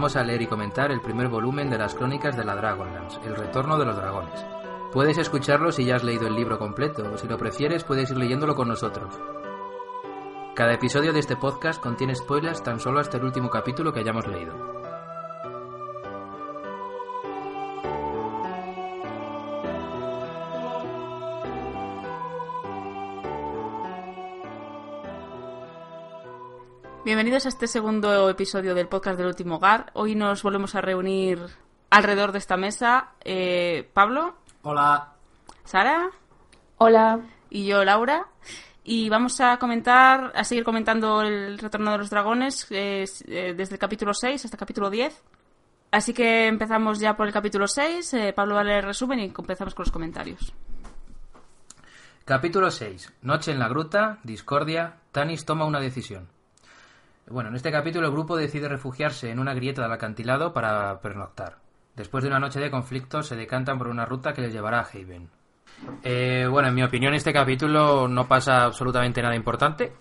Vamos a leer y comentar el primer volumen de las crónicas de la Dragonlance, El retorno de los dragones. Puedes escucharlo si ya has leído el libro completo, o si lo prefieres puedes ir leyéndolo con nosotros. Cada episodio de este podcast contiene spoilers tan solo hasta el último capítulo que hayamos leído. Bienvenidos a este segundo episodio del podcast del último hogar. Hoy nos volvemos a reunir alrededor de esta mesa eh, Pablo, Hola. Sara Hola. y yo, Laura. Y vamos a comentar, a seguir comentando el retorno de los dragones eh, eh, desde el capítulo 6 hasta el capítulo 10. Así que empezamos ya por el capítulo 6. eh, Pablo va a leer el resumen y empezamos con los comentarios. Capítulo 6. Noche en la gruta, discordia, Tanis toma una decisión. Bueno, en este capítulo el grupo decide refugiarse en una grieta del acantilado para pernoctar. Después de una noche de conflicto se decantan por una ruta que les llevará a Haven. Eh, bueno, en mi opinión este capítulo no pasa absolutamente nada importante.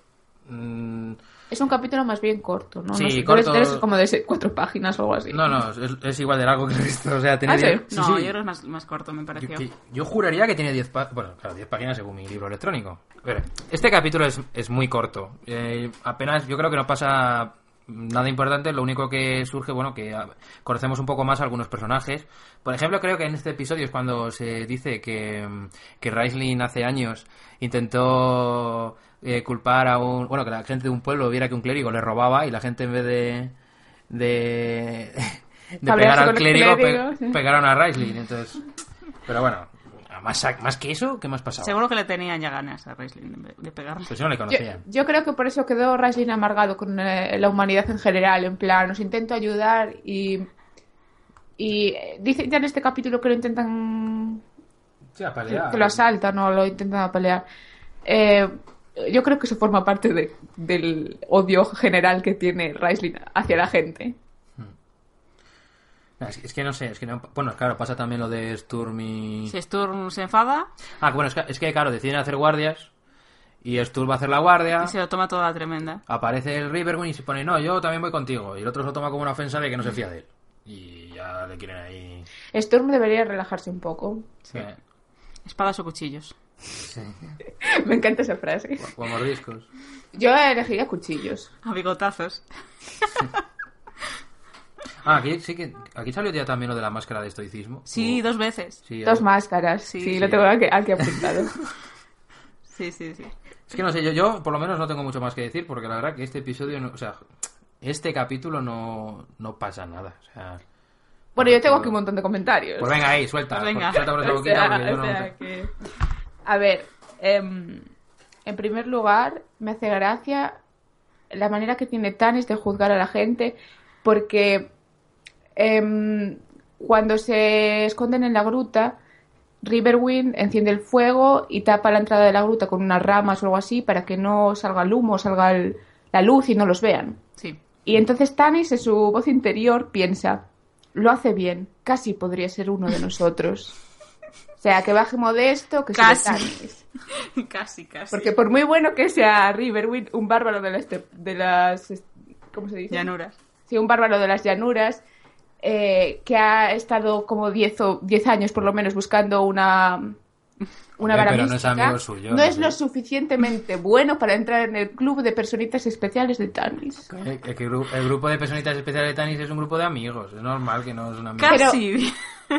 Mm, Es un capítulo más bien corto, ¿no? Sí, no sé, corto. debe ser como de cuatro páginas o algo así. no, no, es, es igual de largo que el resto. O sea, tiene ¿Ah, sí? diez- no, sí. yo creo que es más, más corto, me Yo, pareció. que- yo juraría que tiene 10 páginas. Bueno, claro, 10 páginas según mi libro electrónico. Pero este capítulo es, es muy corto. Eh, apenas, yo creo que no pasa nada importante. Lo único que surge, bueno, que conocemos un poco más a algunos personajes. Por ejemplo, creo que en este episodio es cuando se dice que, mm, que Raistlin hace años intentó eh, culpar a un. Bueno, que la gente de un pueblo viera que un clérigo le robaba y la gente en vez de. de. de pegar al clérigo, pe- clérigo, sí. pegaron a Raistlin. Entonces. Pero bueno, más, más que eso, ¿qué más pasaba? Seguro que le tenían ya ganas a Raistlin de, de pegarle. Pues yo no le Yo, conocía. yo creo que por eso quedó Raislin amargado con eh, la humanidad en general. En plan, os intento ayudar y. Y eh, dice ya en este capítulo que lo intentan. Sí, a que, pelear. que lo asaltan o lo intentan pelear. Eh, yo creo que eso forma parte de- del odio general que tiene Raislin hacia la gente. Es, es que no sé, es que no- Bueno, claro, pasa también lo de Sturm y... Si Sturm se enfada Ah, bueno, es que, es que, claro, deciden hacer guardias y Sturm va a hacer la guardia, y se lo toma toda tremenda. aparece el Riverwind y se pone, no, yo también voy contigo. Y el otro se lo toma como una ofensa de que no se fía de él. Y ya le quieren ahí... Storm debería relajarse un poco. eh, Espadas o cuchillos. Me encanta esa frase. o mordiscos. Yo elegiría cuchillos. A bigotazos. Ah, aquí sí que... Aquí salió ya también lo de la máscara de estoicismo. Sí, O- dos veces. sí, Dos algo- máscaras. Sí, Sí, sí. lo tengo aquí, aquí apuntado. Sí, sí, sí. Es que no sé, yo, yo por lo menos no tengo mucho más que decir porque la verdad que este episodio, no- o sea, este capítulo no, no pasa nada. O sea, Bueno, yo tengo aquí un montón de comentarios. pues venga ahí, suelta. Pues venga. Suelta por esa O boquita sea, porque yo o no... que- A ver, em, en primer lugar, me hace gracia la manera que tiene Tanis de juzgar a la gente, porque em, cuando se esconden en la gruta, Riverwind enciende el fuego y tapa la entrada de la gruta con unas ramas o algo así para que no salga el humo, salga el- la luz y no los vean. Sí. Y entonces Tanis, en su voz interior, piensa, lo hace bien, casi podría ser uno de nosotros. O sea, que baje modesto, que sea Casi. Tanis. casi, casi. Porque por muy bueno que sea Riverwind, un bárbaro de las, de las ¿cómo se dice? Llanuras. Sí, un bárbaro de las llanuras, eh, que ha estado como 10 o 10 años por lo menos buscando una una vara pero no es mística, amigo suyo, no no es sé. lo suficientemente bueno para entrar en el club de personitas especiales de Tanis. Eh, el, gru- el grupo de personitas especiales de Tanis es un grupo de amigos. Es normal que no es un amigo. Casi.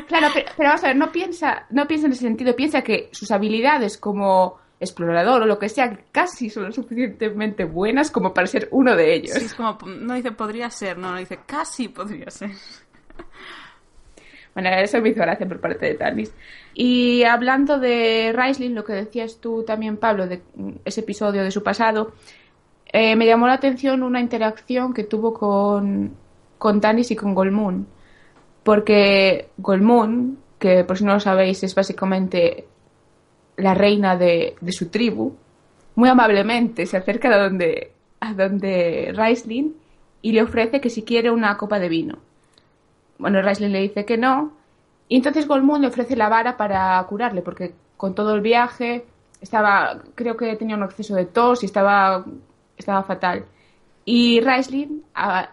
Claro, pero, pero vamos a ver, no piensa, no piensa en ese sentido, piensa que sus habilidades como explorador o lo que sea casi son lo suficientemente buenas como para ser uno de ellos. Sí, es como, no dice podría ser, no, no dice casi podría ser. Bueno, eso me hizo gracia por parte de Tanis. Y hablando de Raisling, lo que decías tú también, Pablo, de ese episodio de su pasado, eh, me llamó la atención una interacción que tuvo con, con Tanis y con Golmoon. Porque Golmoon, que por si no lo sabéis, es básicamente la reina de, de su tribu, muy amablemente se acerca a donde, a donde Raisling y le ofrece que si quiere una copa de vino. Bueno, Raisling le dice que no. Y entonces Golmund le ofrece la vara para curarle, porque con todo el viaje estaba, creo que tenía un exceso de tos y estaba, estaba fatal. Y Raisling, a,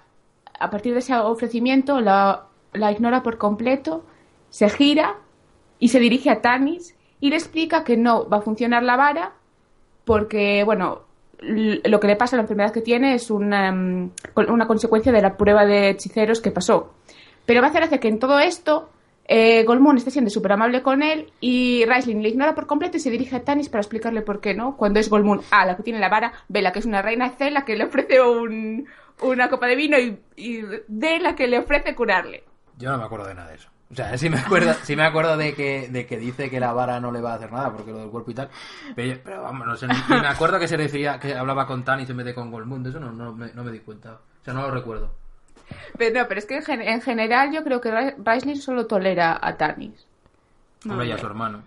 a partir de ese ofrecimiento, la, la ignora por completo, se gira y se dirige a Tanis y le explica que no va a funcionar la vara porque, bueno, lo que le pasa, la enfermedad que tiene es mm, una consecuencia de la prueba de hechiceros que pasó. Pero me hace gracia que en todo esto eh, Golmoon está siendo súper amable con él y Raisling le ignora por completo y se dirige a Tanis para explicarle por qué no. Cuando es Golmoon A, la que tiene la vara, B, la que es una reina, C, la que le ofrece un- una copa de vino y, y D, la que le ofrece curarle. Yo no me acuerdo de nada de eso. O sea, sí me acuerdo, sí me acuerdo de que, de que dice que la vara no le va a hacer nada porque lo del cuerpo y tal. Pero, pero vamos, no sé, me acuerdo que se refería, que hablaba con Tanis en vez de con Golmund. De eso no, no, me, no me di cuenta. O sea, no lo recuerdo. Pero no, pero es que en, gen- en general yo creo que Ra- Raisling solo tolera a Tanis. No, Hombre, y a su hermano.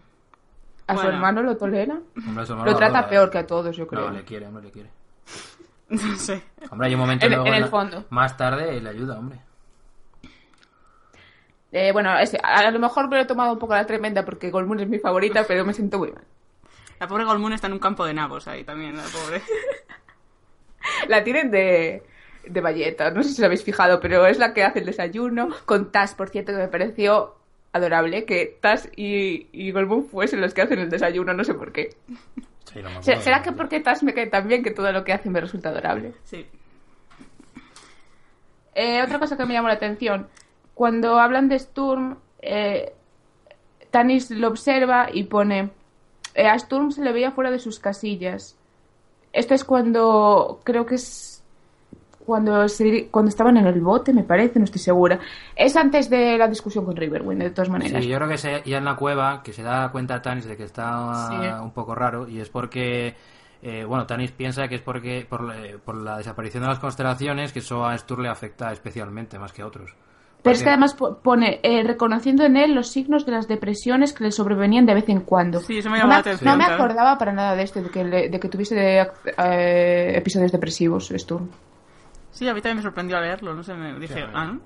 ¿A su hermano lo tolera? Hombre, a su hermano Lo trata adora, peor que a todos, yo creo. No, le quiere, hombre, le quiere. No sé. Hombre, hay un momento En- luego en el fondo. Más tarde le ayuda, hombre. Eh, bueno, es- a lo mejor me lo he tomado un poco la tremenda porque Golmoon es mi favorita, pero me siento muy mal. La pobre Golmoon está en un campo de nabos ahí también, la pobre. La tienen de, de valleta, no sé si os habéis fijado, pero es la que hace el desayuno, con Tas, por cierto, que me pareció adorable, que Tas y, y fuesen los que hacen el desayuno, no sé por qué. Sí, no. ¿Será que porque Tas me cae tan bien que todo lo que hace me resulta adorable? Sí. Eh, otra cosa que me llamó la atención, cuando hablan de Sturm, eh, Tanis lo observa y pone, eh, a Sturm se le veía fuera de sus casillas. Esto es cuando, creo que es cuando, se cuando estaban en el bote, me parece, no estoy segura. Es antes de la discusión con Riverwind, de todas maneras. Sí, yo creo que se, ya en la cueva que se da cuenta Tanis de que está Sí. un poco raro y es porque, eh, bueno, Tanis piensa que es porque por, la- por la desaparición de las constelaciones que eso a Stur le afecta especialmente más que a otros. Pero es que además po- pone, eh, reconociendo en él los signos de las depresiones que le sobrevenían de vez en cuando. Sí, eso me no llamó me, la atención, No me acordaba para nada de esto, de que, le- de que tuviese eh, episodios depresivos, Sturm. Sí, a mí también me sorprendió al leerlo, no sé, me dije, ah, ¿no?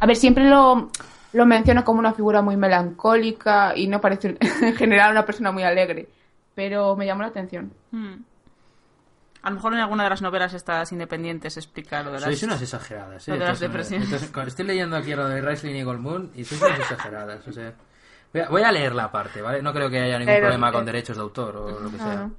A ver, siempre lo, lo menciona como una figura muy melancólica y no parece en general una persona muy alegre. Pero me llamó la atención. Hmm. A lo mejor en alguna de las novelas estas independientes explica lo de las... Sois unas exageradas, ¿eh? Lo de las Entonces, depresiones. entonces, cuando estoy leyendo aquí lo de Raisling y Goldmoon y sois unas exageradas, o sea... Voy a, voy a leer la parte, ¿vale? No creo que haya ningún Pero- problema con derechos de autor o lo que no, sea.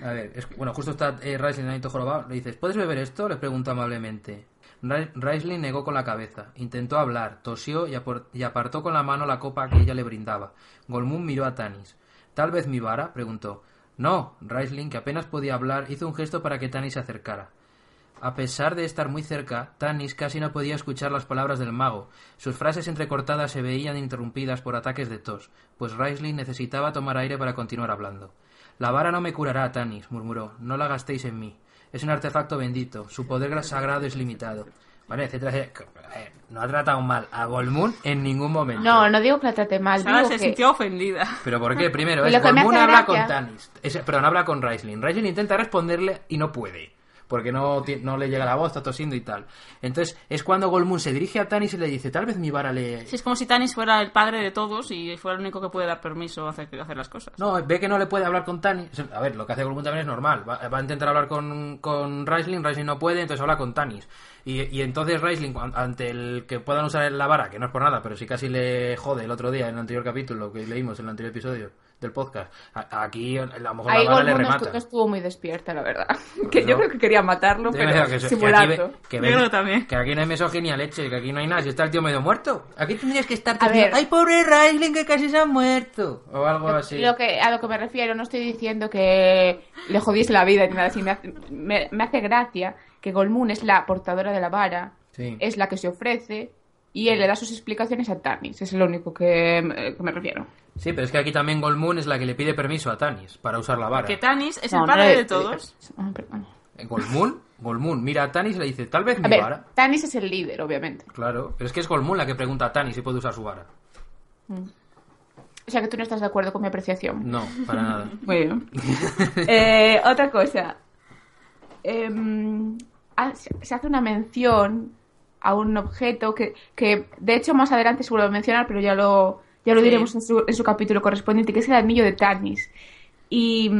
A ver, bueno, justo está eh, Raisling todo jorobado. Le dices, ¿puedes beber esto? Le pregunta amablemente. Ra- Raisling negó con la cabeza. Intentó hablar, tosió y, y apartó con la mano la copa que ella le brindaba. Golmund miró a Tanis. ¿Tal vez mi vara? preguntó. No, Raisling, que apenas podía hablar, hizo un gesto para que Tanis se acercara. A pesar de estar muy cerca, Tanis casi no podía escuchar las palabras del mago. Sus frases entrecortadas se veían interrumpidas por ataques de tos, pues Raisling necesitaba tomar aire para continuar hablando. La vara no me curará, Tanis, murmuró. No la gastéis en mí. Es un artefacto bendito. Su poder sagrado es limitado. Vale, etcétera, etcétera. Eh, No ha tratado mal a Golmun en ningún momento. No, no digo que la trate mal. Sara digo se que- sintió ofendida. ¿Pero por qué? Primero, Y es lo que me Golmun hace habla gracia- con Tanis. Es- perdón, habla con Raisling. Raisling intenta responderle y no puede. Porque no, no le llega la voz, está tosiendo y tal. Entonces, es cuando Golmun se dirige a Tanis y le dice, tal vez mi vara le... Sí, es como si Tanis fuera el padre de todos y fuera el único que puede dar permiso a hacer, a hacer las cosas. No, ve que no le puede hablar con Tanis. A ver, lo que hace Golmun también es normal. Va, va a intentar hablar con, con Raisling, Raisling no puede, entonces habla con Tanis. Y, y entonces Raisling, ante el que puedan usar la vara, que no es por nada, pero sí casi le jode el otro día en el anterior capítulo que leímos, en el anterior episodio del podcast, aquí a lo mejor Ahí la le remata. no estuvo muy despierta, la verdad. que no. yo creo que quería matarlo, Sí, pero que, se- que aquí, simulando. que Yo ven- creo también. que aquí no hay misoginia leche, que aquí no hay nada, si está el tío medio muerto. Aquí tendrías que estar A ver. ¡ay, pobre Raisling que casi se ha muerto! O algo así. Lo que, a lo que me refiero, no estoy diciendo que le jodiese la vida ni nada así. Me hace, me, me hace gracia que Golmun es la portadora de la vara, Sí. es la que se ofrece y él le da sus explicaciones a Tanis. Es lo único que, que me refiero. Sí, pero es que aquí también Golmun es la que le pide permiso a Tanis para usar la vara. Que Tanis es No, el no padre de todos. Ah, perdón. Eh, Golmun, Golmun mira a Tanis y le dice, tal vez A mi ver, vara. Tanis es el líder, obviamente. Claro, pero es que es Golmun la que pregunta a Tanis si puede usar su vara. O sea que tú no estás de acuerdo con mi apreciación. No, para nada. Muy bien. Eh, otra cosa. Em, ah, se hace una mención a un objeto que, que de hecho más adelante se vuelve a mencionar, pero ya lo, ya lo Sí. diremos en su, en su capítulo correspondiente, que es el anillo de Tanis. Y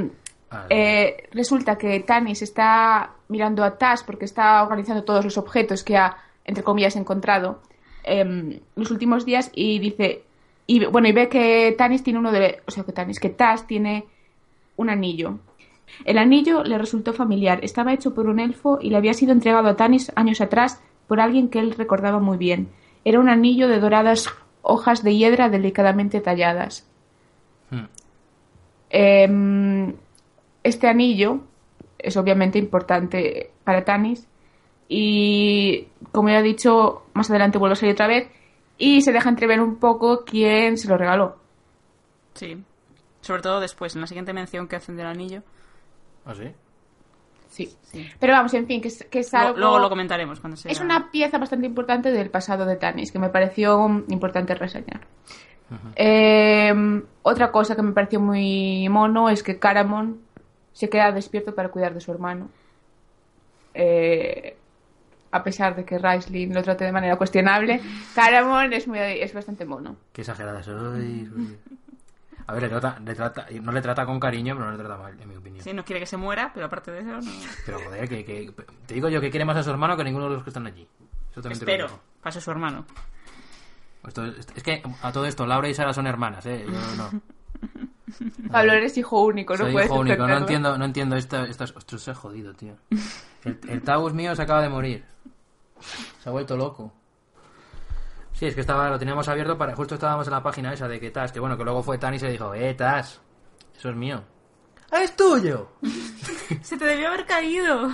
Ah, eh, resulta que Tanis está mirando a Tas porque está organizando todos los objetos que ha, entre comillas, encontrado em, los últimos días y dice, y bueno, y ve que Tanis tiene uno de, o sea, que Tanis, que Tas tiene un anillo. El anillo le resultó familiar, estaba hecho por un elfo y le había sido entregado a Tanis años atrás por alguien que él recordaba muy bien. Era un anillo de doradas hojas de hiedra delicadamente talladas. Hmm. Em, este anillo es obviamente importante para Tanis y como ya he dicho, más adelante vuelve a salir otra vez y se deja entrever un poco quién se lo regaló. Sí. Sobre todo después, en la siguiente mención que hacen del anillo. ¿Ah, sí? Sí. Pero vamos, en fin, que es, que es Lo- algo... Luego lo comentaremos cuando sea. Es una pieza bastante importante del pasado de Tanis que me pareció importante reseñar. Eh, otra cosa que me pareció muy mono es que Caramon se queda despierto para cuidar de su hermano. Eh, a pesar de que Raisling lo trate de manera cuestionable, Caramon es, muy, es bastante mono. Qué exagerada soy. A ver, le trata, le trata, no le trata con cariño, pero no le trata mal, en mi opinión. Sí, no quiere que se muera, pero aparte de eso, no. Pero joder, que, que- te digo yo que quiere más a su hermano que ninguno de los que están allí. Eso también Espero. Pase su hermano. Esto es, es que a todo esto, Laura y Sara son hermanas, ¿eh? Yo no. Pablo, eres hijo único, no Soy puedes hijo único, no entiendo, no entiendo esta, estas... Ostras, se ha jodido, tío. El, el Taus mío se acaba de morir. Se ha vuelto loco. Sí, es que estaba, lo teníamos abierto para... Justo estábamos en la página esa de que Tas, que bueno, que luego fue Tan y se dijo, eh, Tas, eso es mío. ¡Ah, es tuyo! Se te debió haber caído.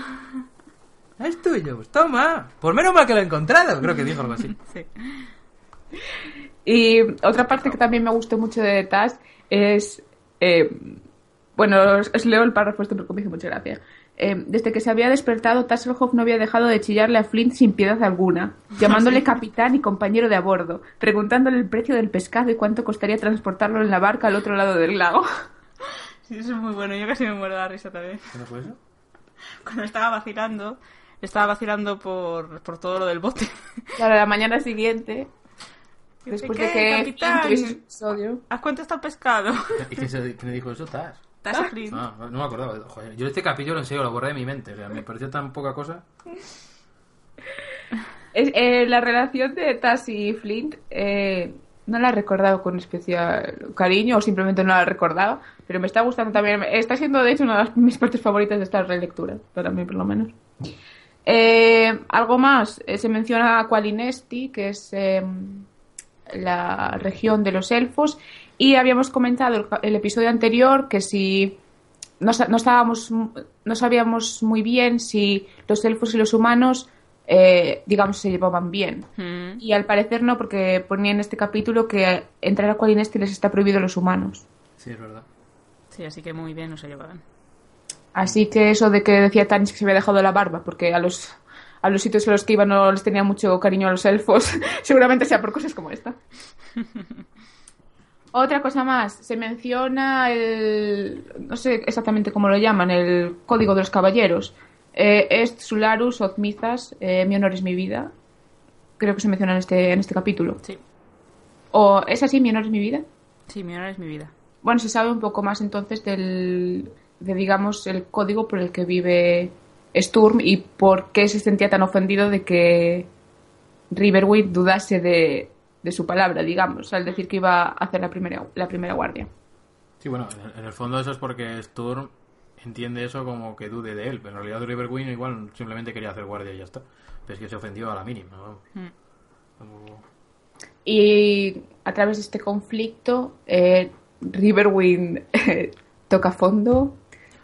¡Ah, es tuyo! Pues toma. Por menos mal que lo he encontrado. Creo que dijo algo así. Sí. Y otra parte que también me gustó mucho de Tas es. eh, bueno, os, os leo el párrafo este porque me hizo mucha gracia. Eh, desde que se había despertado, Tasselhoff no había dejado de chillarle a Flint sin piedad alguna, llamándole capitán y compañero de a bordo, preguntándole el precio del pescado y cuánto costaría transportarlo en la barca al otro lado del lago. Sí, eso es muy bueno. Yo casi me muero de la risa también. ¿Qué no fue eso? Cuando estaba vacilando, estaba vacilando por, por todo lo del bote. Para la mañana siguiente, después de ¿Qué, que capitán? ¿A cuánto está el pescado? ¿Y se- quién le dijo eso? Tas. ¿Estás a Flynn? Ah, no me acordaba. Joder, yo este capítulo en serio lo borré de mi mente. O sea, me pareció tan poca cosa. Es, eh, la relación de Taz y Flint eh, no la he recordado con especial cariño o simplemente no la he recordado, pero me está gustando también. Está siendo, de hecho, una de las- mis partes favoritas de esta relectura, para mí por lo menos. Eh, algo más, eh, se menciona a Qualinesti, que es eh, la región de los elfos, y habíamos comentado el, el episodio anterior que si no, no estábamos no sabíamos muy bien si los elfos y los humanos eh, digamos se llevaban bien Mm. y al parecer no porque ponía en este capítulo que entrar a Qualinesti les está prohibido a los humanos Sí, es verdad. Sí, así que muy bien no se llevaban. así que eso de que decía Tanis que se había dejado la barba porque a los a los sitios a los que iba no les tenía mucho cariño a los elfos seguramente sea por cosas como esta Otra cosa más, se menciona el. No sé exactamente cómo lo llaman, el código de los caballeros. Eh, est Sularus Ozmizas, eh, mi honor es mi vida. Creo que se menciona en este, en este capítulo. Sí, ¿O es así, mi honor es mi vida? sí, mi honor es mi vida. Bueno, se sabe un poco más entonces del. de, digamos, el código por el que vive Sturm y por qué se sentía tan ofendido de que Riverwind dudase de, de su palabra, digamos, al decir que iba a hacer la primera, la primera guardia. Sí, bueno, en- el fondo eso es porque Sturm entiende eso como que dude de él, pero en realidad Riverwind igual simplemente quería hacer guardia y ya está. Pero es que se ofendió a la mínima. Como- Y a través de este conflicto, eh, Riverwind eh, toca fondo,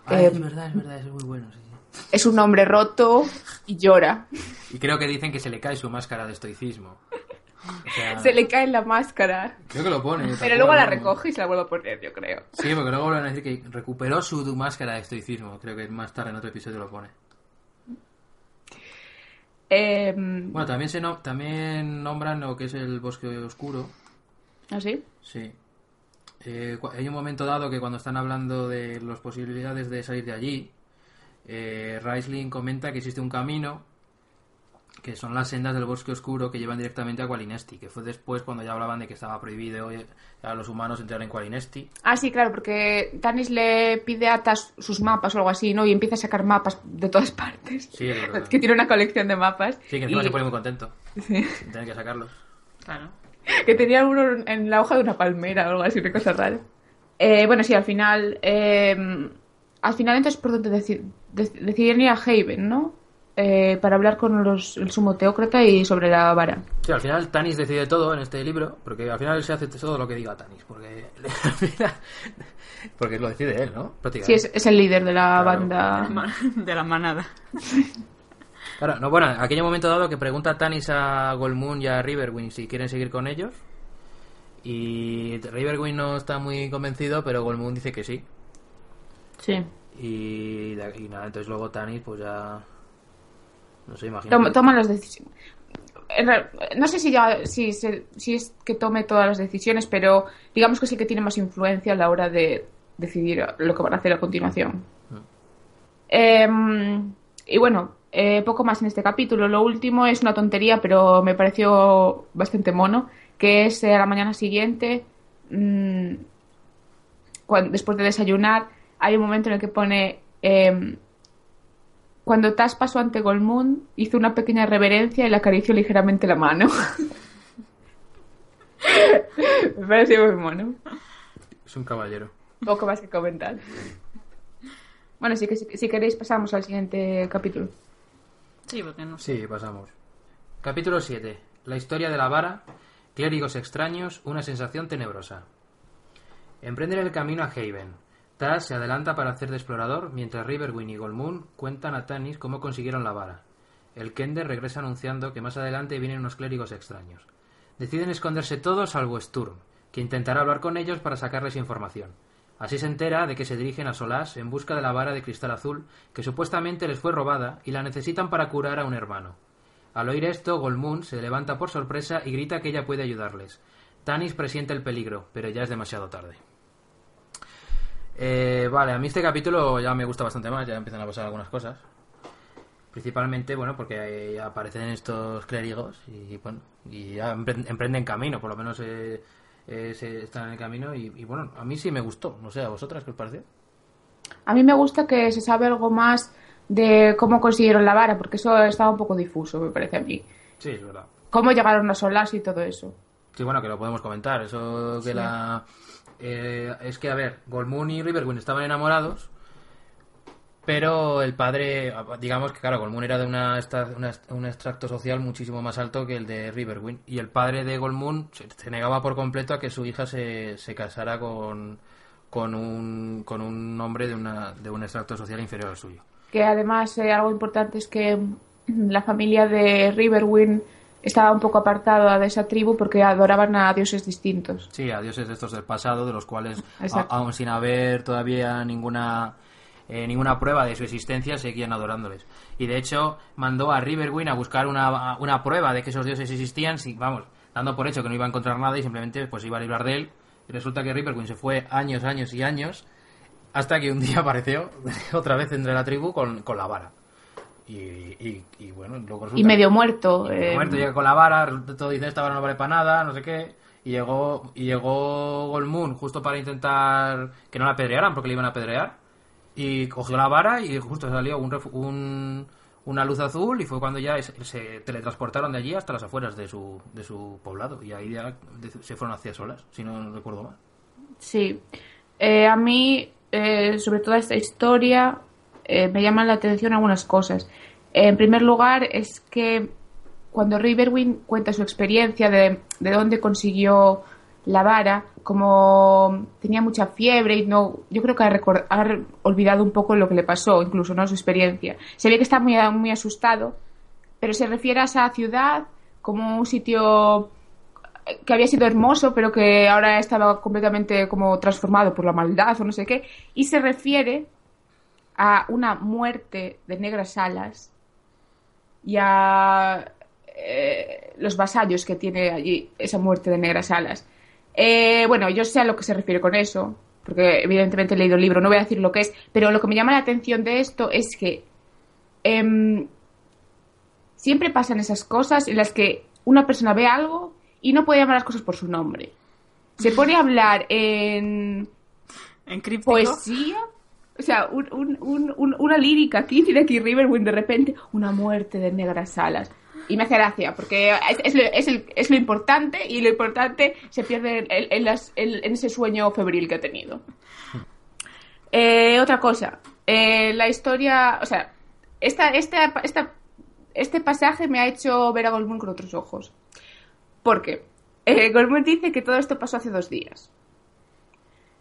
Ay, eh, es verdad, es verdad, es muy bueno. sí, sí. es un hombre roto y llora. Y creo que dicen que se le cae su máscara de estoicismo. O sea, Se le cae la máscara, Creo que lo pone. pero luego la recoge y se la vuelve a poner, yo creo. Sí, porque luego vuelven a decir que recuperó su máscara de estoicismo. Creo que más tarde en otro episodio lo pone. Eh, Bueno, también se no, también nombran lo que es el bosque oscuro. ¿Así? Sí. Eh, cu- hay un momento dado que cuando están hablando de las posibilidades de salir de allí, eh, Raisling comenta que existe un camino que son las sendas del bosque oscuro que llevan directamente a Qualinesti, que fue después cuando ya hablaban de que estaba prohibido eh, a los humanos entrar en Qualinesti. Ah, sí, claro, porque Tanis le pide a Tas sus mapas o algo así, ¿no? Y empieza a sacar mapas de todas partes. Sí, es verdad. que tiene una colección de mapas. Sí, que encima Y- se pone muy contento sí. tener que sacarlos. Claro. que tenía uno en la hoja de una palmera o algo así, una cosa rara. Eh, bueno, sí, al final. eh, al final, entonces, por donde deci- dec- decidieron ir a Haven, ¿no? Eh, para hablar con los, el sumo teócrata y sobre la vara. Sí, al final Tanis decide todo en este libro, porque al final se hace todo lo que diga Tanis, porque al final- porque lo decide él, ¿no? Sí, Prácticamente. es, es el líder de la Claro. banda. De la manada. Claro, no, bueno, en aquel momento dado que pregunta Tanis a Golmoon y a Riverwind si quieren seguir con ellos. Y Riverwind no está muy convencido, pero Golmoon dice que sí. Sí. Y, y nada, entonces luego Tanis pues ya... No sé, imagino. Toma, toma las decisiones. No sé si, ya, si, es que tome todas las decisiones, pero digamos que es el que tiene más influencia a la hora de decidir lo que van a hacer a continuación. Em, y bueno, eh, poco más en este capítulo. Lo último es una tontería, pero me pareció bastante mono, que es eh, a la mañana siguiente, mm, cuan- después de desayunar, hay un momento en el que pone... em, cuando Tas pasó ante Golmoon, hizo una pequeña reverencia y le acarició ligeramente la mano. Me pareció muy mono. Es un caballero. Poco más que comentar. Bueno, sí que si, si queréis pasamos al siguiente capítulo. Sí, porque no sé. Sí, pasamos. Capítulo 7. La historia de la vara, clérigos extraños, una sensación tenebrosa. Emprenden el camino a Haven. Taz se adelanta para hacer de explorador, mientras Riverwind y Golmoon cuentan a Tanis cómo consiguieron la vara. El Kender regresa anunciando que más adelante vienen unos clérigos extraños. Deciden esconderse todos salvo Sturm, que intentará hablar con ellos para sacarles información. Así se entera de que se dirigen a Solas en busca de la vara de cristal azul, que supuestamente les fue robada y la necesitan para curar a un hermano. Al oír esto, Golmoon se levanta por sorpresa y grita que ella puede ayudarles. Tanis presiente el peligro, pero ya es demasiado tarde. Eh, vale, a mí este capítulo ya me gusta bastante más, ya empiezan a pasar algunas cosas. Principalmente, bueno, porque aparecen estos clérigos y, bueno, y ya empre- emprenden camino, por lo menos eh, eh, se están en el camino y, y, bueno, a mí sí me gustó, no sé, ¿a vosotras qué os pareció? A mí me gusta que se sabe algo más de cómo consiguieron la vara, porque eso estaba un poco difuso, me parece a mí. Sí, es verdad. Cómo llegaron a Solas y todo eso. Sí, bueno, que lo podemos comentar. Eso que la. Eh, es que, a ver, Golmoon y Riverwind estaban enamorados, pero el padre. Digamos que, claro, Golmoon era de una, una- un extracto social muchísimo más alto que el de Riverwind. Y el padre de Golmoon se, se negaba por completo a que su hija se, se casara con, con, un, con un hombre de, una, de un extracto social inferior al suyo. Que además eh, algo importante es que la familia de Riverwind estaba un poco apartada de esa tribu porque adoraban a dioses distintos. Sí, a dioses de estos del pasado, de los cuales, Exacto. a- aun sin haber todavía ninguna eh, ninguna prueba de su existencia, seguían adorándoles. Y de hecho, mandó a Riverwind a buscar una, una prueba de que esos dioses existían, si, vamos, dando por hecho que no iba a encontrar nada y simplemente pues iba a librar de él. Y resulta que Riverwind se fue años, años y años, hasta que un día apareció otra vez entre la tribu con, con la vara. Y, y- y, bueno, luego resulta Y medio muerto. y medio eh, muerto, llega con la vara, todo dice esta vara no vale para nada, no sé qué. Y llegó, y llegó justo para intentar que no la apedrearan, porque le iban a apedrear. Y cogió la vara y justo salió un, un- una luz azul y fue cuando ya se, teletransportaron de allí hasta las afueras de su, de su poblado. Y ahí ya se fueron hacia solas, si no recuerdo mal. Sí. Eh, a mí, eh, sobre toda esta historia, eh, me llaman la atención algunas cosas. en primer lugar, es que cuando Riverwind cuenta su experiencia de, de dónde consiguió la vara, como tenía mucha fiebre y no, yo creo que ha, ha olvidado un poco lo que le pasó, incluso, ¿no? Su experiencia. Se ve que está muy, muy asustado, pero se refiere a esa ciudad como un sitio que había sido hermoso, pero que ahora estaba completamente como transformado por la maldad o no sé qué, y se refiere a una muerte de negras alas y a eh, los vasallos que tiene allí esa muerte de negras alas. Eh, bueno, yo sé a lo que se refiere con eso, porque evidentemente he leído el libro, no voy a decir lo que es, pero lo que me llama la atención de esto es que em, siempre pasan esas cosas en las que una persona ve algo y no puede llamar las cosas por su nombre. Se pone a hablar en En poesía, o sea, un- un- un- un- una lírica aquí, tiene aquí Riverwind de repente, una muerte de negras alas. Y me hace gracia, porque es, lo, importante y lo importante se pierde en, ese sueño febril que ha tenido. Eh, otra cosa, eh, la historia, o sea, esta, esta, esta- este pasaje me ha hecho ver a Goldmoon con otros ojos. Porque eh, dice que todo esto pasó hace dos días.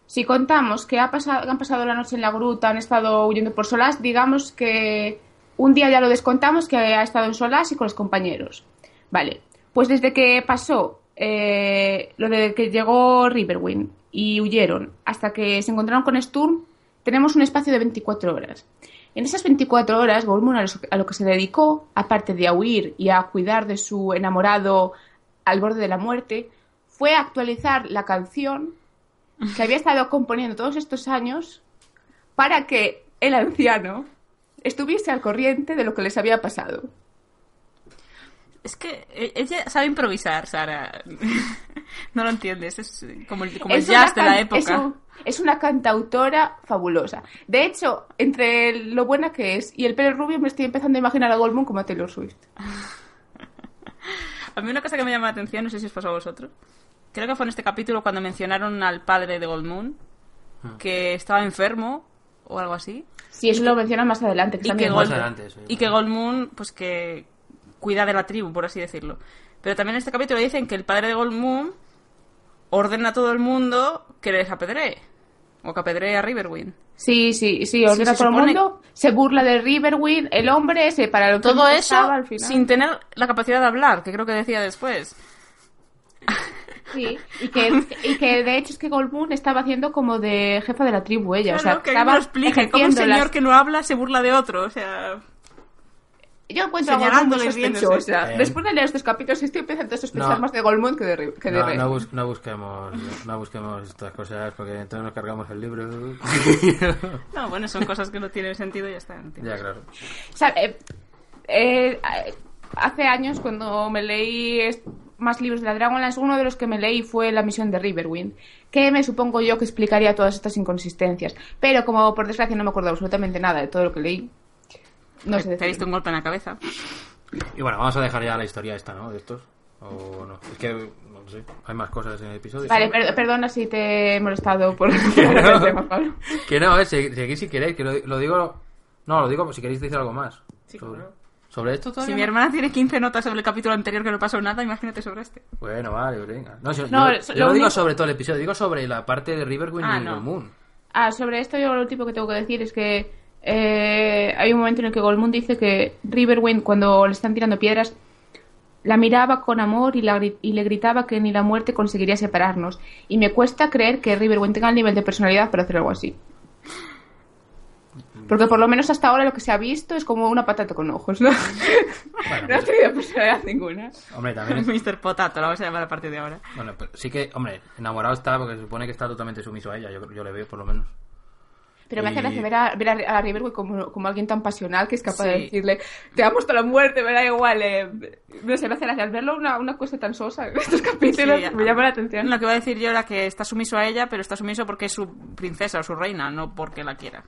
Si contamos que ha pasado, han pasado la noche en la gruta, han estado huyendo por Solás, digamos que un día ya lo descontamos que ha estado en Solás y con los compañeros. Vale, pues desde que pasó eh, lo de que llegó Riverwind y huyeron hasta que se encontraron con Sturm, tenemos un espacio de 24 horas. En esas 24 horas, lo, a lo que se dedicó, aparte de a huir y a cuidar de su enamorado al borde de la muerte, fue a actualizar la canción que había estado componiendo todos estos años para que el anciano estuviese al corriente de lo que les había pasado. Es que e- ella sabe improvisar, Sara. no lo entiendes. Es como el, como Es jazz de la época. Es, un- es una cantautora fabulosa. De hecho, entre lo buena que es y el pelo rubio, me estoy empezando a imaginar a Goldmoon como a Taylor Swift. A mí una cosa que me llama la atención, no sé si os pasó a vosotros, creo que fue en este capítulo cuando mencionaron al padre de Goldmoon, Ah. que estaba enfermo o algo así, Sí, eso lo mencionan más adelante. Que y que, Gold- adelante, sí. y que Goldmoon, pues que cuida de la tribu, por así decirlo. Pero también en este capítulo dicen que el padre de Goldmoon ordena a todo el mundo que les apedree. O que apedree a Riverwind. Sí, sí, sí, ordena a todo el mundo, se burla de Riverwind, el hombre, se para lo que Todo eso estaba al final. sin tener la capacidad de hablar, que creo que decía después. Sí, y que, y que de hecho es que Goldmoon estaba haciendo como de jefa de la tribu ella, o sea, Claro, que estaba lo explique. Como un señor las- que no habla se burla de otro, o sea... Yo encuentro a Goldmoon muy sospechosa. Eh. Después de leer estos capítulos estoy empezando a sospechar No. más de Goldmoon que de, que de No, Rey. no, bus- no busquemos, no busquemos estas cosas porque entonces nos cargamos el libro. No, bueno, son cosas que no tienen sentido y ya está. no tiene- ya, claro. O sea, eh, eh, hace años cuando me leí est- más libros de la Dragonlance, uno de los que me leí fue La misión de Riverwind, que me supongo yo que explicaría todas estas inconsistencias. Pero como por desgracia no me acuerdo absolutamente nada de todo lo que leí, no sé Te visto un golpe en la cabeza. Y bueno, vamos a dejar ya la historia esta, ¿no? De estos. O no. Es que, no sé, hay más cosas en el episodio. Vale, per- perdona si te he molestado por. Que no, eh, segui- seguid si queréis, que lo, lo digo... No, lo digo si queréis decir algo más. Sí, sobre, claro. ¿Sobre esto Si mi hermana tiene 15 notas sobre el capítulo anterior que no pasó nada, imagínate sobre este. Bueno, vale, venga. No, si- No, yo, yo digo sobre todo el episodio, digo sobre la parte de Riverwind Ah, y no. Full Moon. Ah, sobre esto yo lo último que tengo que decir es que eh, hay un momento en el que Goldmoon dice que Riverwind cuando le están tirando piedras la miraba con amor y, la y le gritaba que ni la muerte conseguiría separarnos. Y me cuesta creer que Riverwind tenga el nivel de personalidad para hacer algo así. Porque por lo menos hasta ahora lo que se ha visto es como una patata con ojos, ¿no? no ha tenido personalidad ninguna. Hombre, también es- Mr. Potato, la vamos a llamar a partir de ahora. Bueno, pero sí que, hombre, enamorado está porque se supone que está totalmente sumiso a ella, yo, yo le veo por lo menos. Pero me hace gracia ver a, ver a, a como, como alguien tan pasional que es capaz de Sí. decirle te amo hasta la muerte, me da igual. Eh. No sé, me hace gracia al verlo una, una cosa tan sosa en estos capítulos, Sí, me llama la atención. Lo que iba a decir yo era que está sumiso a ella, pero está sumiso porque es su princesa o su reina, no porque la quiera.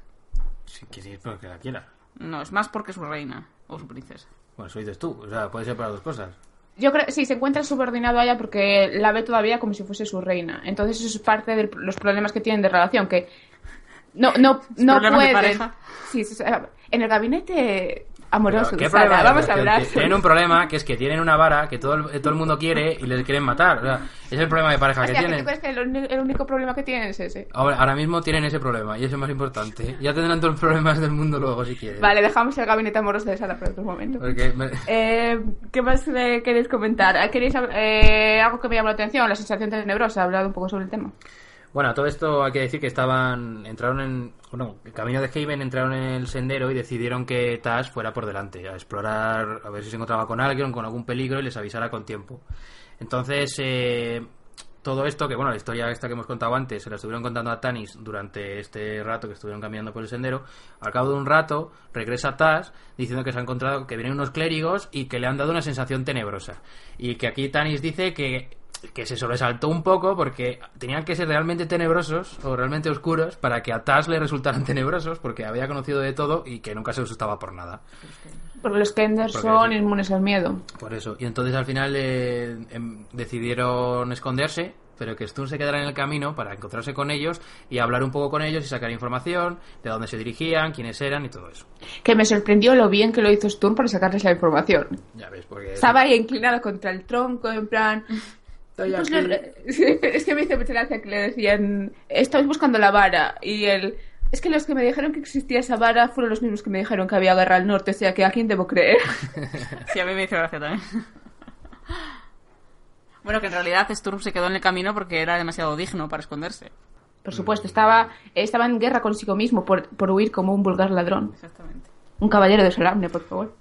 Sí, que sí, pero que la quiera. No, es más porque es su reina o su princesa. Bueno, eso dices tú. O sea, puede ser para dos cosas. Yo creo sí, se encuentra subordinado a ella porque la ve todavía como si fuese su reina. Entonces eso es parte de los problemas que tienen de relación, que no, no, no pueden. sí. en el gabinete amoroso ¿Qué problema? vamos a hablar. Tienen un problema que es que tienen una vara que todo el, todo el mundo quiere y les quieren matar. O sea, es el problema de pareja que Hostia, ¿que tienen. ¿tú crees que el, único problema que tienen es ese? Ahora, ahora mismo tienen ese problema y eso es más importante. Ya tendrán todos los problemas del mundo luego si quieren. Vale, dejamos el gabinete amoroso de Sara para otro momento. Porque me- Eh, ¿Qué más eh, queréis comentar? ¿Queréis hab- eh, algo que me llamó la atención? La sensación tenebrosa. He hablado un poco sobre el tema. Bueno, todo esto hay que decir que estaban, entraron en, bueno, el camino de Haven entraron en el sendero y decidieron que Tash fuera por delante, a explorar, a ver si se encontraba con alguien, con algún peligro y les avisara con tiempo. Entonces, eh, todo esto, que bueno, la historia esta que hemos contado antes, se la estuvieron contando a Tanis durante este rato que estuvieron caminando por el sendero. Al cabo de un rato, regresa Tash diciendo que se ha encontrado, que vienen unos clérigos y que le han dado una sensación tenebrosa. Y que aquí Tanis dice que que se sobresaltó un poco porque tenían que ser realmente tenebrosos o realmente oscuros para que a Tash le resultaran tenebrosos porque había conocido de todo y que nunca se asustaba por nada. Porque los Kenders Porque son inmunes al miedo. Por eso. Y entonces al final eh, em, decidieron esconderse, pero que Stun se quedara en el camino para encontrarse con ellos y hablar un poco con ellos y sacar información de dónde se dirigían, quiénes eran y todo eso. Que me sorprendió lo bien que lo hizo Sturm para sacarles la información. Ya ves, porque... Estaba ahí inclinado contra el tronco, en plan... Estoy Pues aquí. le- es que me hizo mucha gracia que le decían, estoy buscando la vara. Y él, es que los que me dijeron que existía esa vara fueron los mismos que me dijeron que había guerra al norte, o sea que a quién debo creer. Sí, a mí me hizo gracia también. Bueno, que en realidad Sturm se quedó en el camino porque era demasiado digno para esconderse. Por supuesto, estaba, estaba en guerra consigo mismo por, por huir como un vulgar ladrón. Exactamente. Un caballero de Solamne, por favor.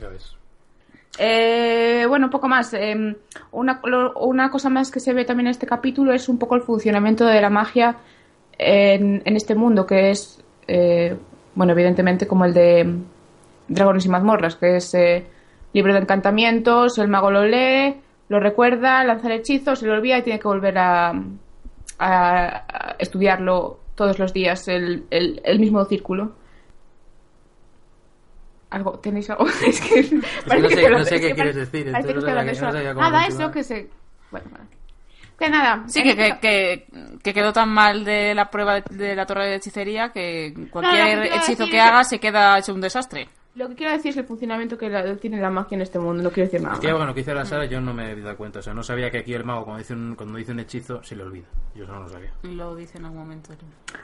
Ya ves. Eh, bueno, un poco más. eh, una, lo- una cosa más que se ve también en este capítulo es un poco el funcionamiento de la magia en, este mundo, que es, eh, bueno, evidentemente como el de Dragones y mazmorras, que es eh, libro de encantamientos, el mago lo lee, lo recuerda, lanza el hechizo, se lo olvida y tiene que volver a, a- estudiarlo todos los días, el mismo círculo. ¿Algo? ¿Tenéis algo? Es que, parece no que sé- hablando- no sé es qué que quieres decir, parece que estoy hablando no no sola. Nada, eso que se... Bueno, vale. Que nada. Sí, que, que, que, que quedó tan mal de la prueba de, la torre de hechicería que cualquier lo que quiero hechizo decir que es que- haga se queda hecho un desastre. Lo que quiero decir es el funcionamiento que la- tiene la magia en este mundo, no quiero decir nada. Es que bueno, lo que hizo la Sara yo no me he dado cuenta. O sea, no sabía que aquí el mago cuando dice un, cuando dice un hechizo se le olvida. Yo eso no lo sabía. Lo dice en algún momento.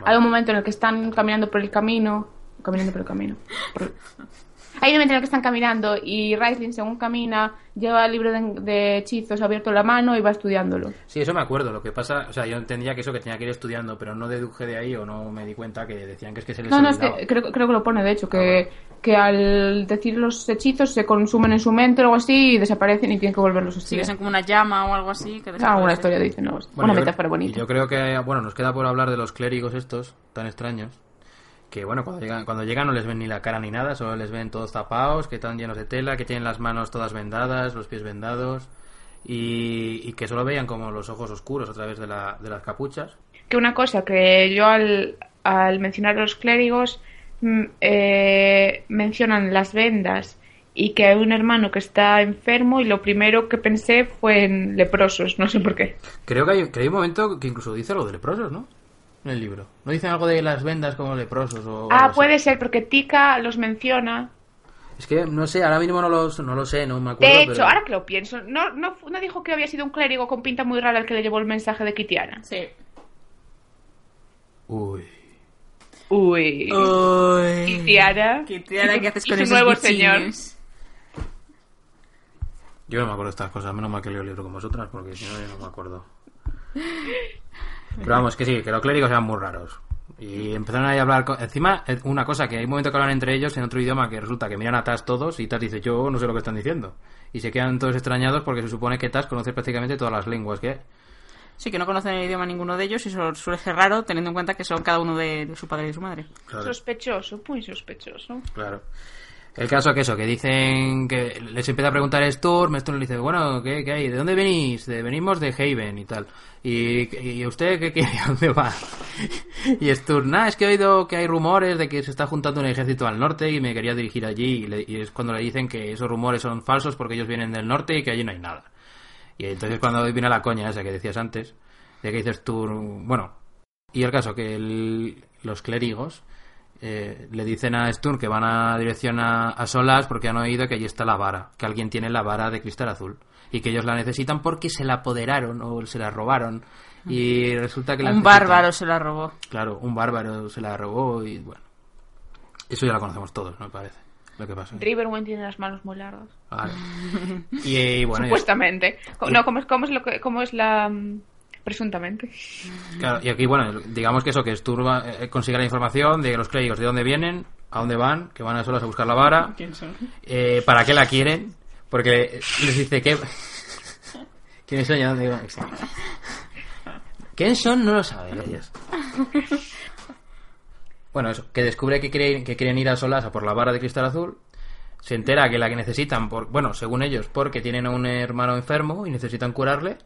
Hay un momento en el que están caminando por el camino. Caminando por el camino. Por- Hay un momento en el que están caminando y Raisling, según camina, lleva el libro de, de hechizos abierto en la mano y va estudiándolo. Sí, eso me acuerdo. Lo que pasa, o sea, yo entendía que eso que tenía que ir estudiando, pero no deduje de ahí o no me di cuenta que decían que es que se les No, no, es que creo, creo que lo pone, de hecho, que, que al decir los hechizos se consumen en su mente o algo así y desaparecen y tienen que volverlos a Si estudiar. ves como una llama o algo así. Que Ah, desaparece. una historia dice, no, Bueno, una metáfora creo- bonita. Y yo creo que, bueno, nos queda por hablar de los clérigos estos, tan extraños, que bueno, cuando llegan, cuando llegan no les ven ni la cara ni nada, solo les ven todos tapados, que están llenos de tela, que tienen las manos todas vendadas, los pies vendados, y, y que solo veían como los ojos oscuros a través de, la, de las capuchas. que una cosa que yo al, al mencionar a los clérigos mm, eh, mencionan las vendas y que hay un hermano que está enfermo y lo primero que pensé fue en leprosos, no sé por qué. Creo que hay, que hay un momento que incluso dice lo de leprosos, ¿no? En el libro. ¿No dicen algo de las vendas como leprosos o Ah, así? puede ser porque Tika los menciona. Es que no sé, ahora mismo no, los, no lo sé, no me acuerdo. De hecho, pero- ahora que lo pienso, no, no, no dijo que había sido un clérigo con pinta muy rara el que le llevó el mensaje de Kitiana. Sí. Uy. Uy. Uy. Kitiana. Kitiana, ¿qué haces con esos nuevo bichines? señor. Yo no me acuerdo de estas cosas, menos mal que leo el libro con vosotras, porque si no, yo no me acuerdo. Pero vamos, que sí, que los clérigos eran muy raros. Y empezaron ahí a hablar. con- Encima, eh, una cosa, que hay un momento que hablan entre ellos en otro idioma que resulta que miran a Tas todos y Tas dice, yo no sé lo que están diciendo. Y se quedan todos extrañados porque se supone que Tas conoce prácticamente todas las lenguas que hay. Sí, que no conocen el idioma ninguno de ellos y eso suele ser raro teniendo en cuenta que son cada uno de, de su padre y de su madre. Claro. Sospechoso, muy sospechoso. Claro. El caso que eso, que dicen que les empieza a preguntar Sturm, Sturm le dice, bueno, ¿qué, qué hay? ¿De dónde venís? De, venimos de Haven y tal. ¿Y, y usted qué quiere? ¿A dónde va? y Sturm, nada, es que he oído que hay rumores de que se está juntando un ejército al norte y me quería dirigir allí. Y, le- es cuando le dicen que esos rumores son falsos porque ellos vienen del norte y que allí no hay nada. Y entonces cuando viene la coña esa que decías antes, de que dices tú, bueno, y el caso que el- los clérigos eh, le dicen a Sturm que van a dirección a, a Solas porque han oído que allí está la vara, que alguien tiene la vara de cristal azul y que ellos la necesitan porque se la apoderaron o se la robaron y resulta que la Un necesitan. bárbaro se la robó. Claro, un bárbaro se la robó y bueno, eso ya lo conocemos todos, me parece, lo que pasa. Riverwind tiene las manos muy largas. Vale. Y, bueno, Supuestamente. No, ¿cómo es, cómo es, lo que, cómo es la... Presuntamente. Claro, y aquí, bueno, digamos que eso, que Sturba eh, consigue la información de los clérigos, de dónde vienen, a dónde van, que van a solos a buscar la vara, eh, para qué la quieren, porque les dice que... ¿Quiénes son y a dónde van? Exacto. ¿Quiénes son? No lo saben ellos. Bueno, eso, que descubre que quieren, que quieren ir a solas a por la vara de cristal azul, se entera que la que necesitan, por, bueno, según ellos, porque tienen a un hermano enfermo y necesitan curarle,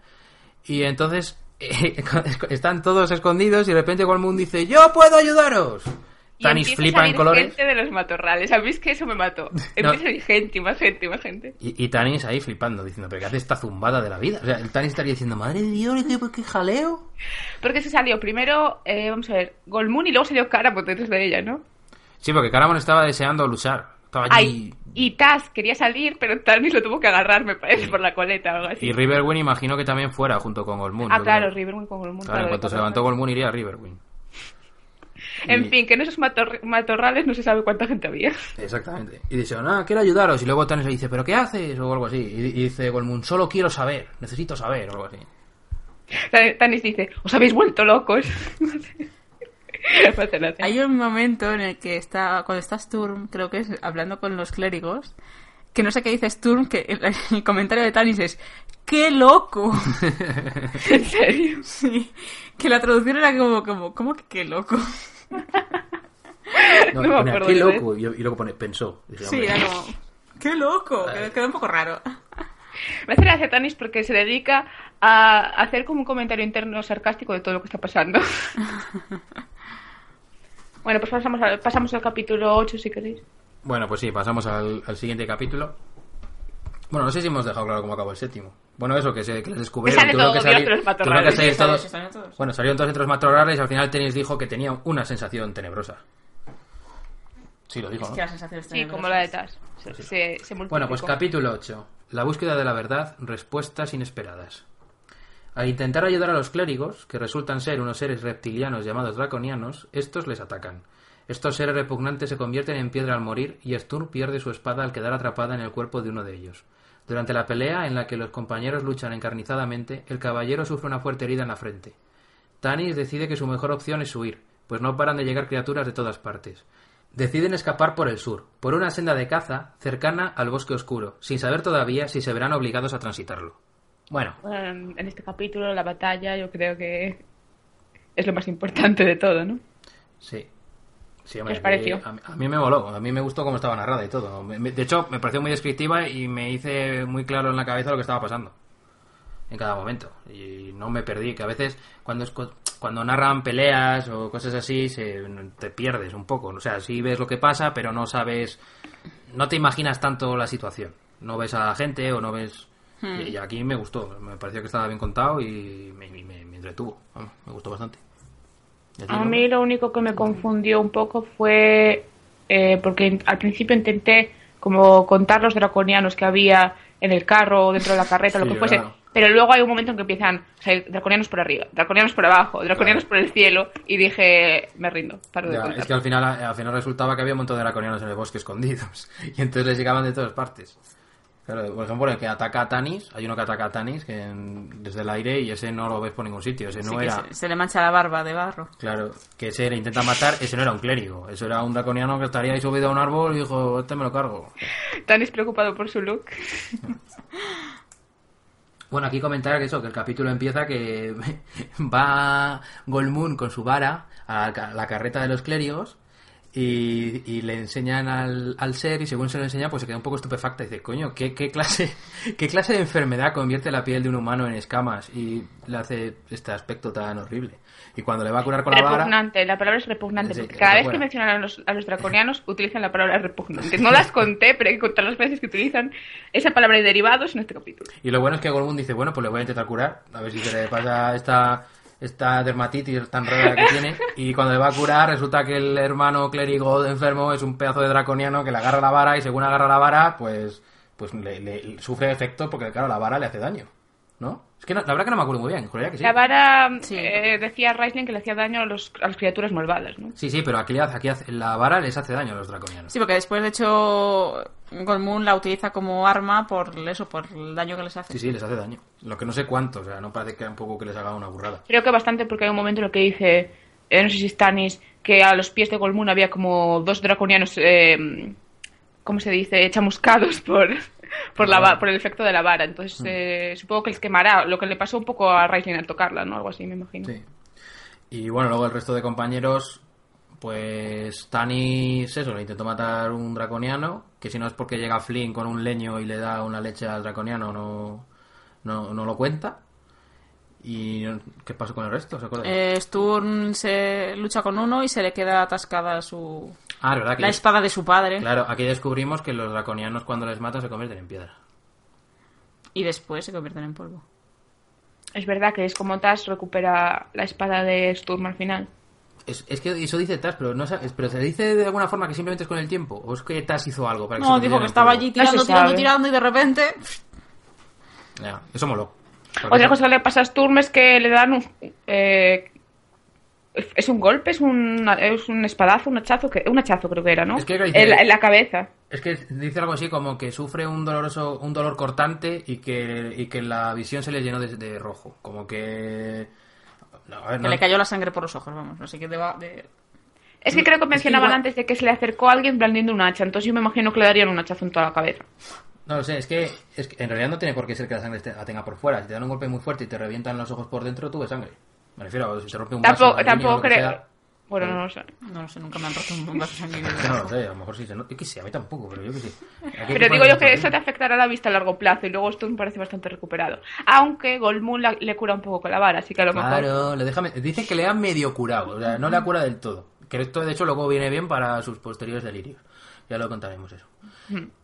y entonces eh, están todos escondidos y de repente Goldmoon dice ¡Yo puedo ayudaros! Y Tanis a flipa en colores gente de los matorrales. ¿Sabéis que eso me mató? Empieza a salir gente, y más gente, y más gente. y, y Tanis ahí flipando, diciendo ¿Pero qué hace esta zumbada de la vida? O sea, el Tanis estaría diciendo ¡Madre de Dios, qué, qué jaleo! Porque se salió primero, eh, vamos a ver, Golmoon y luego salió Caramon detrás de ella, ¿no? Sí, porque Caramon estaba deseando luchar. Estaba allí... Ay, y Taz quería salir, pero Tanis lo tuvo que agarrar, me parece, Sí. por la coleta o algo así. Y Riverwind imagino que también fuera junto con Goldmoon. ah, claro, creo. Riverwind con Golmoon. Claro, en cuanto se levantó Goldmoon iría a Riverwind. En Y- fin, que en esos mator- matorrales no se sabe cuánta gente había. Exactamente. Y dice, ah, quiero ayudaros. Y luego Tanis le dice, ¿pero qué haces? O algo así. Y, y dice Goldmoon, solo quiero saber, necesito saber, o algo así. Tan- Tanis dice, os habéis vuelto locos. Hay un momento en el que está, cuando está Sturm, creo que es hablando con los clérigos, que no sé qué dice Sturm, que el, el comentario de Tanis es ¡Qué loco! ¿En serio? Sí, que la traducción era como, como ¿cómo que qué loco? No, No me pone, acuerdo qué loco. Y, y luego pone, pensó. Dice, Sí, era como ¡Qué loco! Quedó, quedó un poco raro. Me hace gracia Tanis porque se dedica a hacer como un comentario interno sarcástico de todo lo que está pasando. Bueno, pues pasamos al, pasamos al capítulo 8 si queréis. Bueno, pues sí, pasamos al, al siguiente capítulo. Bueno, no sé si hemos dejado claro cómo acabó el séptimo. Bueno, eso, que, se, que les descubrieron. Que sale todo que Sí, salen- todos- sí, salen todos. Bueno, salieron todos entre los matorrales y al final Tenis dijo que tenía una sensación tenebrosa. Sí, lo dijo, Es ¿no? que sensaciones Sí, como la de Taz. Se, se, se Bueno, pues capítulo 8. La búsqueda de la verdad, respuestas inesperadas. Al intentar ayudar a los clérigos, que resultan ser unos seres reptilianos llamados draconianos, estos les atacan. Estos seres repugnantes se convierten en piedra al morir y Sturm pierde su espada al quedar atrapada en el cuerpo de uno de ellos. Durante la pelea en la que los compañeros luchan encarnizadamente, el caballero sufre una fuerte herida en la frente. Tanis decide que su mejor opción es huir, pues no paran de llegar criaturas de todas partes. Deciden escapar por el sur, por una senda de caza cercana al bosque oscuro, sin saber todavía si se verán obligados a transitarlo. Bueno, Bueno, en, en este capítulo, la batalla, yo creo que es lo más importante de todo, ¿no? sí. Sí, ¿Qué os pareció? A, mí- a mí me moló, a mí me gustó cómo estaba narrada y todo. De hecho, me pareció muy descriptiva y me hice muy claro en la cabeza lo que estaba pasando. En cada momento. Y no me perdí, que a veces cuando, cuando narran peleas o cosas así, se, te pierdes un poco. O sea, sí ves lo que pasa, pero no sabes, no te imaginas tanto la situación. No ves a la gente o no ves... Y, y aquí me gustó, me pareció que estaba bien contado y me, me- me- entretuvo. Vamos, me gustó bastante. ¿Y a mí lo único que me confundió un poco fue eh, porque al principio intenté como contar los draconianos que había en el carro o dentro de la carreta, lo que fuese, claro. pero luego hay un momento en que empiezan draconianos por arriba, draconianos por abajo, draconianos por el cielo y dije, me rindo, paro de Ya, es que al final, al final resultaba que había un montón de draconianos en el bosque escondidos. Y entonces les llegaban de todas partes. Claro, por ejemplo, el que ataca a Tanis, hay uno que ataca a Tanis que en- desde el aire y ese no lo ves por ningún sitio. Ese Sí, no que era. se, se le mancha la barba de barro. Claro, que ese le intenta matar, ese no era un clérigo. Eso era un draconiano que estaría ahí subido a un árbol y dijo, este me lo cargo. Tan preocupado por su look. Bueno, aquí comentar que eso, que el capítulo empieza que va Golmoon con su vara a la carreta de los clérigos Y, y le enseñan al, al ser y según se lo enseña pues se queda un poco estupefacta y dice, coño, ¿qué, qué, clase, ¿qué clase de enfermedad convierte la piel de un humano en escamas y le hace este aspecto tan horrible? Y cuando le va a curar con la vara... Repugnante, la palabra es repugnante. Sí, porque cada vez que mencionan a los, a los draconianos utilizan la palabra repugnante. No las conté, pero hay que contar las veces que utilizan esa palabra y derivados en este capítulo. Y lo bueno es que Gollum dice, bueno, pues le voy a intentar curar, a ver si se le pasa esta, esta dermatitis tan rara que tiene. Y cuando le va a curar, resulta que el hermano clérigo enfermo es un pedazo de draconiano que le agarra la vara y según agarra la vara, pues, pues le, le- sufre efecto porque, claro, la vara le hace daño. ¿No? Es que no- la verdad que no me acuerdo muy bien, juraría que sí. La vara, Sí. eh, decía Raisling que le hacía daño a, los, a las criaturas malvadas, ¿no? Sí, sí, pero aquí, aquí hace- la vara les hace daño a los draconianos. Sí, porque después, de hecho, Golmoon la utiliza como arma por eso, por el daño que les hace. Sí, sí, les hace daño. Lo que no sé cuánto, o sea, no parece que un poco que les haga una burrada. Creo que bastante porque hay un momento en el que dice, eh, no sé si Stannis, que a los pies de Golmoon había como dos draconianos, eh, ¿cómo se dice? Chamuscados por, por, la, por el efecto de la vara. Entonces, eh, supongo que les quemará, lo que le pasó un poco a Raisling al tocarla, ¿no? Algo así, me imagino. Sí. Y bueno, luego el resto de compañeros, pues Tanis, eso, le intentó matar un draconiano, que si no es porque llega Flynn con un leño y le da una leche al draconiano, no, no, no lo cuenta. ¿Y qué pasó con el resto? ¿Se acuerdan? Eh, Sturm se lucha con uno y se le queda atascada su ah, verdad la espada de su padre. Claro, aquí descubrimos que los draconianos cuando les matan se convierten en piedra. Y después se convierten en polvo. Es verdad que es como Tash recupera la espada de Sturm al final. Es, es que eso dice Tas, pero no pero se dice de alguna forma que simplemente es con el tiempo. ¿O es que Tas hizo algo para que se No, dijo convirtiera que estaba polvo? allí tirando, se tirando, tirando y de repente... Ya, eso moló. Porque Otra cosa que le pasa a Sturm es que le dan un... eh, es un golpe, es un, es un espadazo, un hachazo, que, un hachazo creo que era, ¿no? Es que dice- en, la, en la cabeza. Es que dice algo así como que sufre un doloroso, un dolor cortante y que, y que la visión se le llenó de, de rojo. Como que. No, a ver, Que no- le cayó la sangre por los ojos, vamos. Así que deba de... Es que creo que mencionaban igual- antes de que se le acercó a alguien blandiendo un hacha, entonces yo me imagino que le darían un hachazo en toda la cabeza. No lo sé, es que, es que en realidad no tiene por qué ser que la sangre esté- la tenga por fuera. Si te dan un golpe muy fuerte y te revientan los ojos por dentro, tú ves sangre. Me refiero, si te rompe un vaso, Tampoco, sanguíneo, tampoco creo... sea, Bueno, no lo sé. No lo sé, nunca me han roto un vaso sanguíneo. no lo sé, a lo mejor sí. Yo qué sé, a mí tampoco, pero yo qué sé. Aquí Pero digo yo que eso te afectará a la vista a largo plazo y luego esto me parece bastante recuperado. Aunque Golmoon la- le cura un poco con la vara, así que a lo mejor... Claro, le deja, dicen que le ha medio curado, o sea, no le ha curado del todo. Que esto, de hecho, luego viene bien para sus posteriores delirios. Ya lo contaremos eso.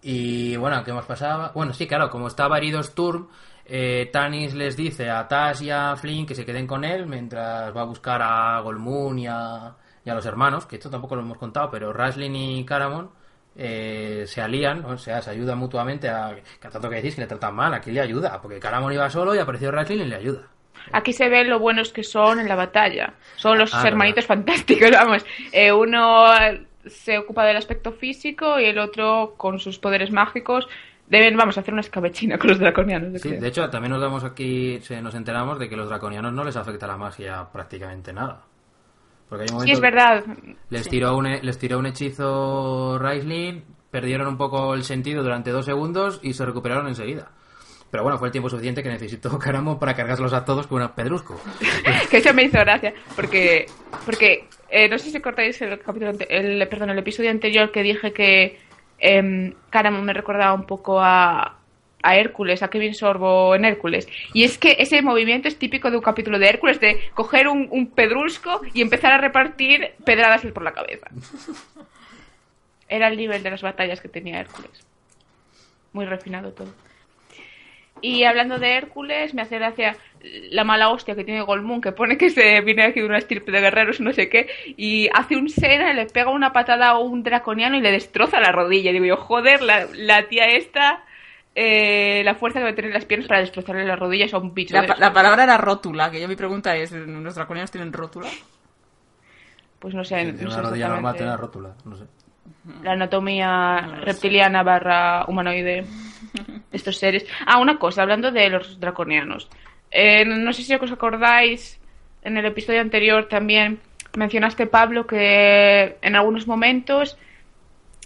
Y bueno, ¿qué más pasaba? Bueno, sí, claro, como estaba herido Sturm, eh, Tanis les dice a Tash y a Flynn que se queden con él mientras va a buscar a Golmoon y a, y a los hermanos, que esto tampoco lo hemos contado, pero Raslin y Caramon eh, se alían, o sea, se ayudan mutuamente a, que tanto que decís que le tratan mal, aquí le ayuda, porque Caramon iba solo y apareció Raslin y le ayuda. Aquí se ve lo buenos que son en la batalla. Son los Ah, hermanitos fantásticos, vamos. Eh, uno se ocupa del aspecto físico y el otro con sus poderes mágicos. Deben, vamos, a hacer una escabechina con los draconianos. Sí, creo. de hecho, también nos damos aquí, nos enteramos de que los draconianos no les afecta la magia prácticamente nada. Porque hay un Sí, momento es verdad. les tiró un les tiró un hechizo Raisling, perdieron un poco el sentido durante dos segundos y se recuperaron enseguida. Pero bueno, fue el tiempo suficiente que necesitó Caramo para cargárselos a todos con un pedrusco. que eso me hizo gracia. Porque, porque eh, no sé si acordáis el capítulo, el, perdón, el episodio anterior que dije que eh, me recordaba un poco a, a Hércules, a Kevin Sorbo en Hércules. Y es que ese movimiento es típico de un capítulo de Hércules, de coger un, un pedrusco y empezar a repartir pedradas por la cabeza. Era el nivel de las batallas que tenía Hércules. Muy refinado todo. Y hablando de Hércules, me hace gracia la mala hostia que tiene Golmoon, que pone que se viene aquí de una estirpe de guerreros, no sé qué, y hace un Sena, le pega una patada a un draconiano y le destroza la rodilla. Y digo yo, joder, la, la tía esta, eh, la fuerza que va a tener en las piernas para destrozarle las rodillas a un bicho. La, la palabra era rótula, que yo mi pregunta es, ¿los draconianos tienen rótula? Pues no sé, Tiene no sé una rodilla normal, exactamente tiene rótula, no sé. la anatomía reptiliana barra humanoide de estos seres. Ah, una cosa, hablando de los draconianos. Eh, no sé si os acordáis, en el episodio anterior también mencionaste, Pablo, que en algunos momentos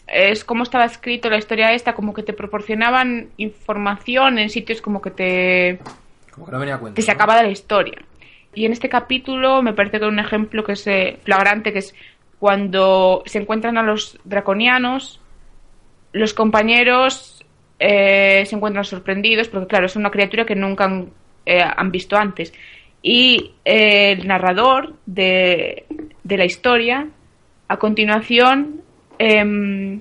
es como estaba escrito la historia esta, como que te proporcionaban información en sitios como que te, Como que no venía a cuenta. te ¿no? sacaba de la historia. Y en este capítulo me parece que hay un ejemplo que es eh, flagrante, que es cuando se encuentran a los draconianos, los compañeros eh, se encuentran sorprendidos porque, claro, es una criatura que nunca han, eh, han visto antes. Y eh, el narrador de, de la historia, a continuación, em,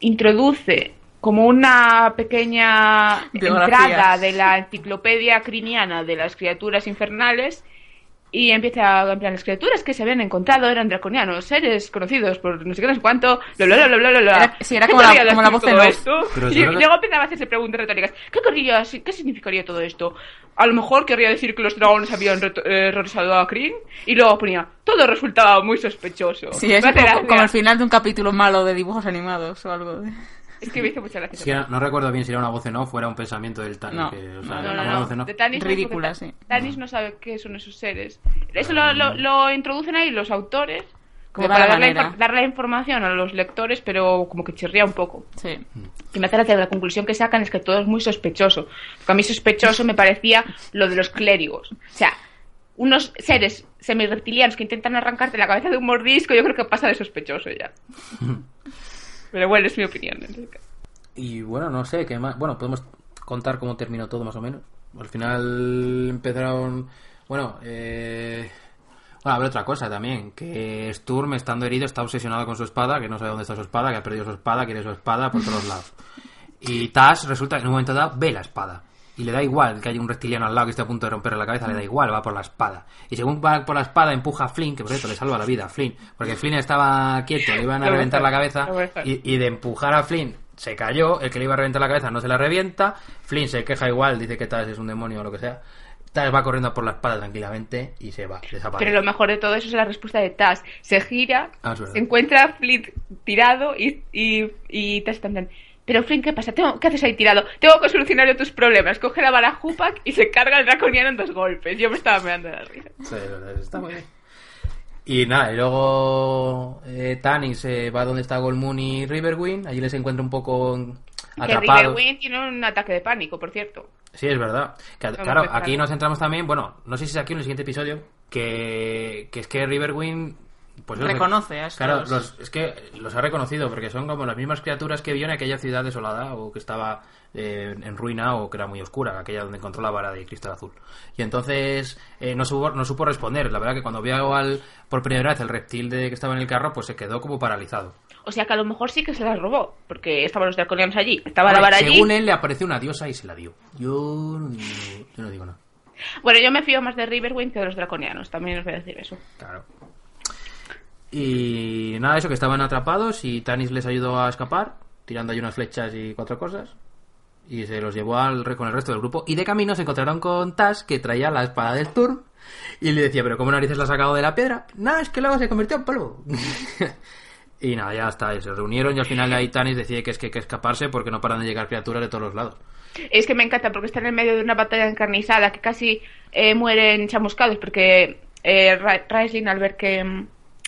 introduce como una pequeña entrada de la enciclopedia criniana de las criaturas infernales y empieza en plan las criaturas que se habían encontrado eran draconianos, seres conocidos por no sé qué, no sé cuánto, bla bla bla bla bla bla. Era- sí, era ¿Qué como la- como la voz off. esto? Y, y luego empezaba a hacerse preguntas retóricas. ¿Qué querría, qué significaría todo esto? A lo mejor querría decir que los dragones habían eh, regresado a Kryn y luego ponía todo resultaba muy sospechoso. Sí, es como, como el final de un capítulo malo de dibujos animados o algo. de- Es que me hizo mucha gracia. Es que no, no recuerdo bien si era una voz en off o era un pensamiento del Tanis. No. que, o sea, No, era no, una no. voz en off. De Tanis no, Ridícula, sí. Tanis no sabe qué son esos seres. Eso lo, lo- lo introducen ahí los autores como para darle, darle información a los lectores, pero como que chirría un poco. Sí. Y me hace gracia la conclusión que sacan es que todo es muy sospechoso. Porque a mí sospechoso me parecía lo de los clérigos. O sea, unos seres semirreptilianos que intentan arrancarte la cabeza de un mordisco, yo creo que pasa de sospechoso ya. Pero bueno, es mi opinión. este. Y bueno, no sé, ¿qué más? Bueno, podemos contar cómo terminó todo más o menos. Al final empezaron... Bueno, eh... Bueno, ver otra cosa también, que Sturm, estando herido, está obsesionado con su espada, que no sabe dónde está su espada, que ha perdido su espada, quiere su espada por todos lados. Y Tash resulta que en un momento dado ve la espada. Y le da igual que haya un reptiliano al lado que esté a punto de romperle la cabeza, le da igual, va por la espada. Y según va por la espada, empuja a Flynn, que por cierto le salva la vida a Flynn, porque Flynn estaba quieto, le iban a reventar la cabeza, y, y de empujar a Flynn se cayó, el que le iba a reventar la cabeza no se la revienta, Flynn se queja igual, dice que Tash es un demonio o lo que sea. Tash va corriendo por la espada tranquilamente y se va, desaparece. Pero lo mejor de todo eso es la respuesta de Taz. Se gira, Ah, se encuentra a Flint tirado y, y, y Taz también. Pero Flint, ¿qué pasa? Tengo- ¿Qué haces ahí tirado? Tengo que solucionar yo tus problemas. Coge la bala Hupak y se carga el draconiano en dos golpes. Yo me estaba meando de la risa. Sí, está muy bien. Y nada, y luego eh, Tanis eh, va donde está Golmoon y Riverwind, allí les encuentra un poco Que atrapados. Riverwind tiene un ataque de pánico, por cierto. Sí, es verdad. Que, claro, aquí nos centramos también, bueno, no sé si es aquí en el siguiente episodio, que, que es que Riverwind... Pues eso, Reconoce a estos. Claro, los- es que los ha reconocido porque son como las mismas criaturas que vio en aquella ciudad desolada o que estaba eh, en ruina o que era muy oscura, aquella donde encontró la vara de cristal azul. Y entonces eh, no, supo, no supo responder. La verdad que cuando vio al, por primera vez el reptil de que estaba en el carro, pues se quedó como paralizado. O sea que a lo mejor sí que se las robó. Porque estaban los draconianos allí. Estaba la vara allí. según él le apareció una diosa y se la dio. Yo no digo, yo no digo nada. Bueno, yo me fío más de Riverwind que de los draconianos. También os voy a decir eso. Claro. Y nada, eso que estaban atrapados y Tanis les ayudó a escapar, tirando ahí unas flechas y cuatro cosas. Y se los llevó al, con el resto del grupo. Y de camino se encontraron con Tash, que traía la espada del Turm. Y le decía, ¿pero cómo narices la has sacado de la piedra? Nada, es que luego se convirtió en polvo. y nada, ya está. Se reunieron y al final ahí Tanis decide que es que hay que escaparse porque no paran de llegar criaturas de todos los lados. Es que me encanta porque están en medio de una batalla encarnizada que casi eh, mueren chamuscados porque eh, Ra- Raistlin al ver que, mm,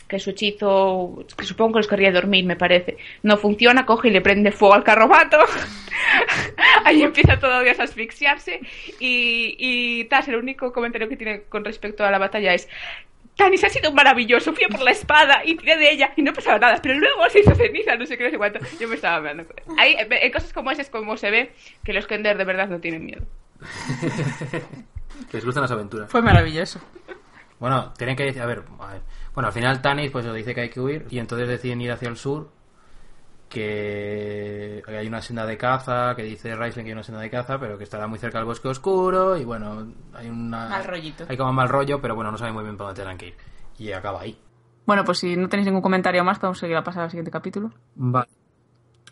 que su hechizo, que supongo que los querría dormir me parece, no funciona, coge y le prende fuego al carromato. Ahí empieza todo Dios a asfixiarse y, y Tas, el único comentario que tiene con respecto a la batalla es Tanis ha sido maravilloso, fui por la espada y tiré de ella y no pasaba nada, pero luego se hizo ceniza, no sé qué, no sé cuánto. Yo me estaba mirando. Hay, en cosas como esas como se ve que los Kender de verdad no tienen miedo. Que les gustan las aventuras. Fue maravilloso. Bueno, tienen que decir, a ver, a ver. Bueno, al final Tanis pues dice que hay que huir y entonces deciden ir hacia el sur, que hay una senda de caza, que dice Raisling que hay una senda de caza, pero que estará muy cerca del bosque oscuro y bueno, hay una... Mal rollito. Hay como mal rollo, pero bueno, no saben muy bien por dónde tendrán que ir. Y acaba ahí. Bueno, pues si no tenéis ningún comentario más, podemos seguir a pasar al siguiente capítulo. Vale.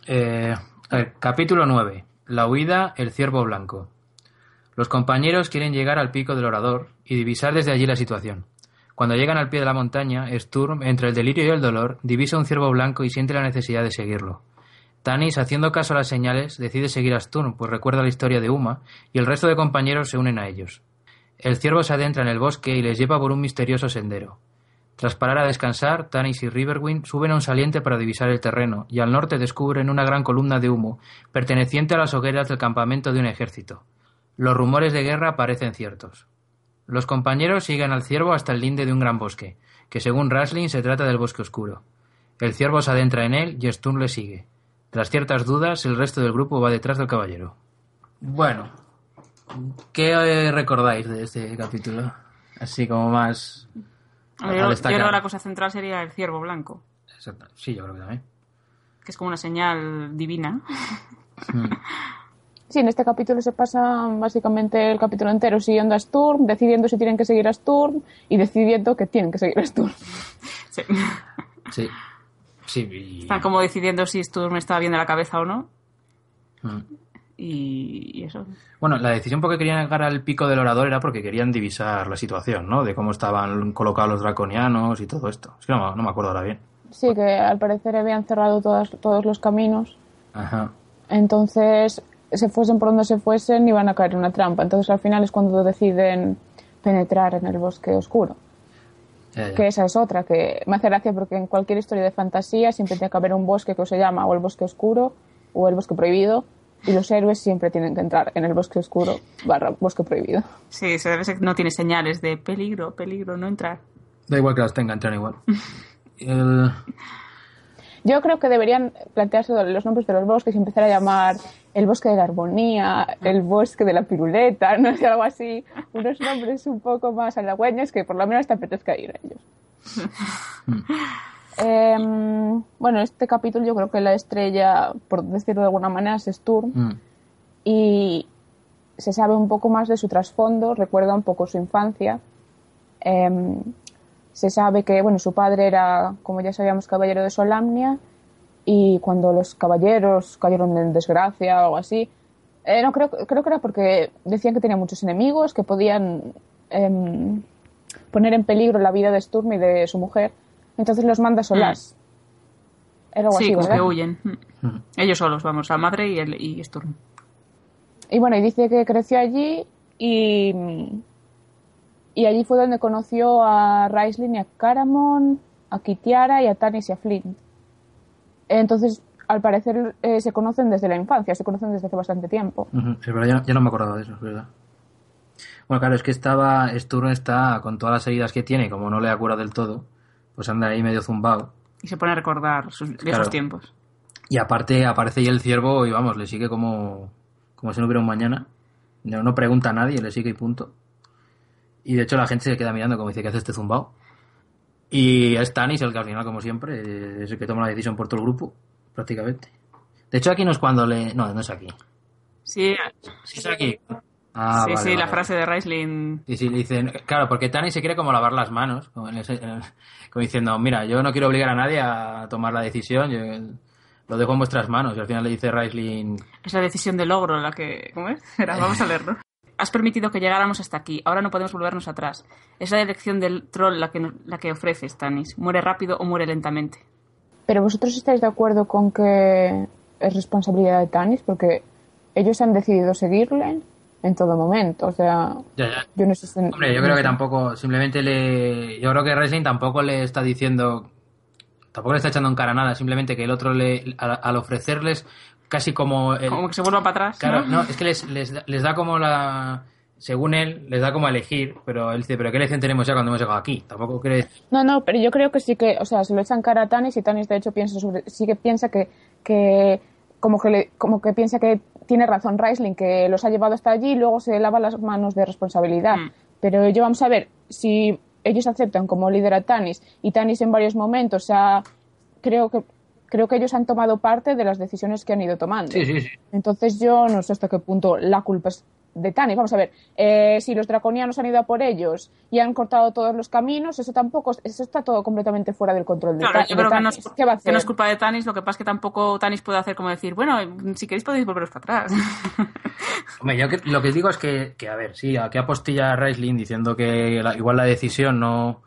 Eh, a ver, capítulo 9. La huida, el ciervo blanco. Los compañeros quieren llegar al pico del orador y divisar desde allí la situación. Cuando llegan al pie de la montaña, Sturm, entre el delirio y el dolor, divisa un ciervo blanco y siente la necesidad de seguirlo. Tanis, haciendo caso a las señales, decide seguir a Sturm, pues recuerda la historia de Uma, y el resto de compañeros se unen a ellos. El ciervo se adentra en el bosque y les lleva por un misterioso sendero. Tras parar a descansar, Tanis y Riverwind suben a un saliente para divisar el terreno, y al norte descubren una gran columna de humo, perteneciente a las hogueras del campamento de un ejército. Los rumores de guerra parecen ciertos. Los compañeros siguen al ciervo hasta el linde de un gran bosque, que según Rasling se trata del bosque oscuro. El ciervo se adentra en él y Sturm le sigue. Tras ciertas dudas, el resto del grupo va detrás del caballero. Bueno, ¿qué eh, recordáis de este capítulo? Así como más... Yo, creo que la cosa central sería el ciervo blanco, Exacto. Sí, yo creo que también. que es como una señal divina. Sí, en este capítulo se pasa básicamente el capítulo entero siguiendo a Sturm, decidiendo si tienen que seguir a Sturm y decidiendo que tienen que seguir a Sturm. Sí. Sí. Sí, y- Están como decidiendo si Sturm está bien de la cabeza o no. Mm. Y, y eso. Bueno, la decisión por qué querían llegar al pico del orador era porque querían divisar la situación, ¿no? De cómo estaban colocados los draconianos y todo esto. Es que no, me- no me acuerdo ahora bien. Sí, que al parecer habían cerrado todas, todos los caminos, Ajá. entonces se fuesen por donde se fuesen iban a caer en una trampa. Entonces al final es cuando deciden penetrar en el bosque oscuro. Ya, ya. Que esa es otra, que me hace gracia porque en cualquier historia de fantasía siempre tiene que haber un bosque que se llama o el bosque oscuro o el bosque prohibido y los héroes siempre tienen que entrar en el bosque oscuro barra bosque prohibido. Sí, se debe ser que no tiene señales de peligro, peligro, no entrar. Da igual que las tengan, entran igual. El- Yo creo que deberían plantearse los nombres de los bosques y empezar a llamar el bosque de la armonía, el bosque de la piruleta, no sé, algo así. Unos nombres un poco más halagüeños que por lo menos te apetezca ir a ellos. Em, bueno, este capítulo yo creo que la estrella, por decirlo de alguna manera, es Sturm Mm. y se sabe un poco más de su trasfondo, recuerda un poco su infancia. Em, se sabe que bueno, su padre era, como ya sabíamos, caballero de Solamnia y cuando los caballeros cayeron en desgracia o algo así, eh, no creo, creo que era porque decían que tenía muchos enemigos que podían em, poner en peligro la vida de Sturm y de su mujer. Entonces los manda solas. Era algo sí, así, que huyen. Mm. Ellos solos, vamos, la madre y, el, y Sturm. Y bueno, y dice que creció allí y, y allí fue donde conoció a Raistlin y a Caramon, a Kitiara y a Tanis y a Flint. Entonces, al parecer eh, se conocen desde la infancia, se conocen desde hace bastante tiempo. Es verdad, ya, no- ya no me acordaba de eso, es verdad. Bueno, claro, es que estaba, Sturm está con todas las heridas que tiene, como no le ha curado del todo, pues anda ahí medio zumbado. Y se pone a recordar sus viejos Claro. tiempos. Y aparte aparece ahí el ciervo y vamos, le sigue como, como si no hubiera un mañana. No, no pregunta a nadie, le sigue y punto. Y de hecho la gente se queda mirando como dice que hace este zumbao. Y es Tanis el que al final, como siempre, es el que toma la decisión por todo el grupo, prácticamente. De hecho aquí no es cuando le... No, no es aquí. Sí, Sí es aquí. Ah, sí, vale, sí, vale. la frase de Raistlin. Y si le dicen, claro, porque Tani se quiere como lavar las manos, como, en ese- como diciendo, mira, yo no quiero obligar a nadie a tomar la decisión, yo lo dejo en vuestras manos. Y al final le dice Raisling, Es la decisión de logro la que... ¿Cómo es? Espera, vamos a leerlo. Has permitido que llegáramos hasta aquí. Ahora no podemos volvernos atrás. Es la elección del troll la que, no- la que ofreces, Tanis. Muere rápido o muere lentamente. Pero vosotros estáis de acuerdo con que es responsabilidad de Tanis, porque ellos han decidido seguirle en todo momento. O sea, ya, ya. yo no sé si- Hombre, yo creo que tampoco, simplemente le. Yo creo que Wrestling tampoco le está diciendo. Tampoco le está echando en cara nada, simplemente que el otro le. Al, al ofrecerles casi como. el- Como que se vuelva para atrás. claro, ¿no? no, es que les, les, da- les da como la. Según él, les da como a elegir, pero él dice, ¿pero qué elección tenemos ya cuando hemos llegado aquí? Tampoco cree. No, no, pero yo creo que sí que, o sea, se lo echan cara a Tanis y Tanis de hecho piensa sobre, sí que piensa que, que como que le- como que piensa que tiene razón Raisling, que los ha llevado hasta allí y luego se lava las manos de responsabilidad. Mm. Pero yo vamos a ver, si ellos aceptan como líder a Tanis y Tanis en varios momentos ha, creo que creo que ellos han tomado parte de las decisiones que han ido tomando. Sí, sí, sí. Entonces yo no sé hasta qué punto la culpa es de Tanis. Vamos a ver, eh, si los draconianos han ido a por ellos y han cortado todos los caminos, eso tampoco, eso está todo completamente fuera del control de, Claro, Ta- yo de creo que no, Tanis. es, ¿Qué va a que no es culpa de Tanis, lo que pasa es que tampoco Tanis puede hacer como decir, bueno, si queréis podéis volveros para atrás. Hombre, yo que- lo que digo es que, que, a ver, sí, aquí apostilla Raisling diciendo que la- igual la decisión no,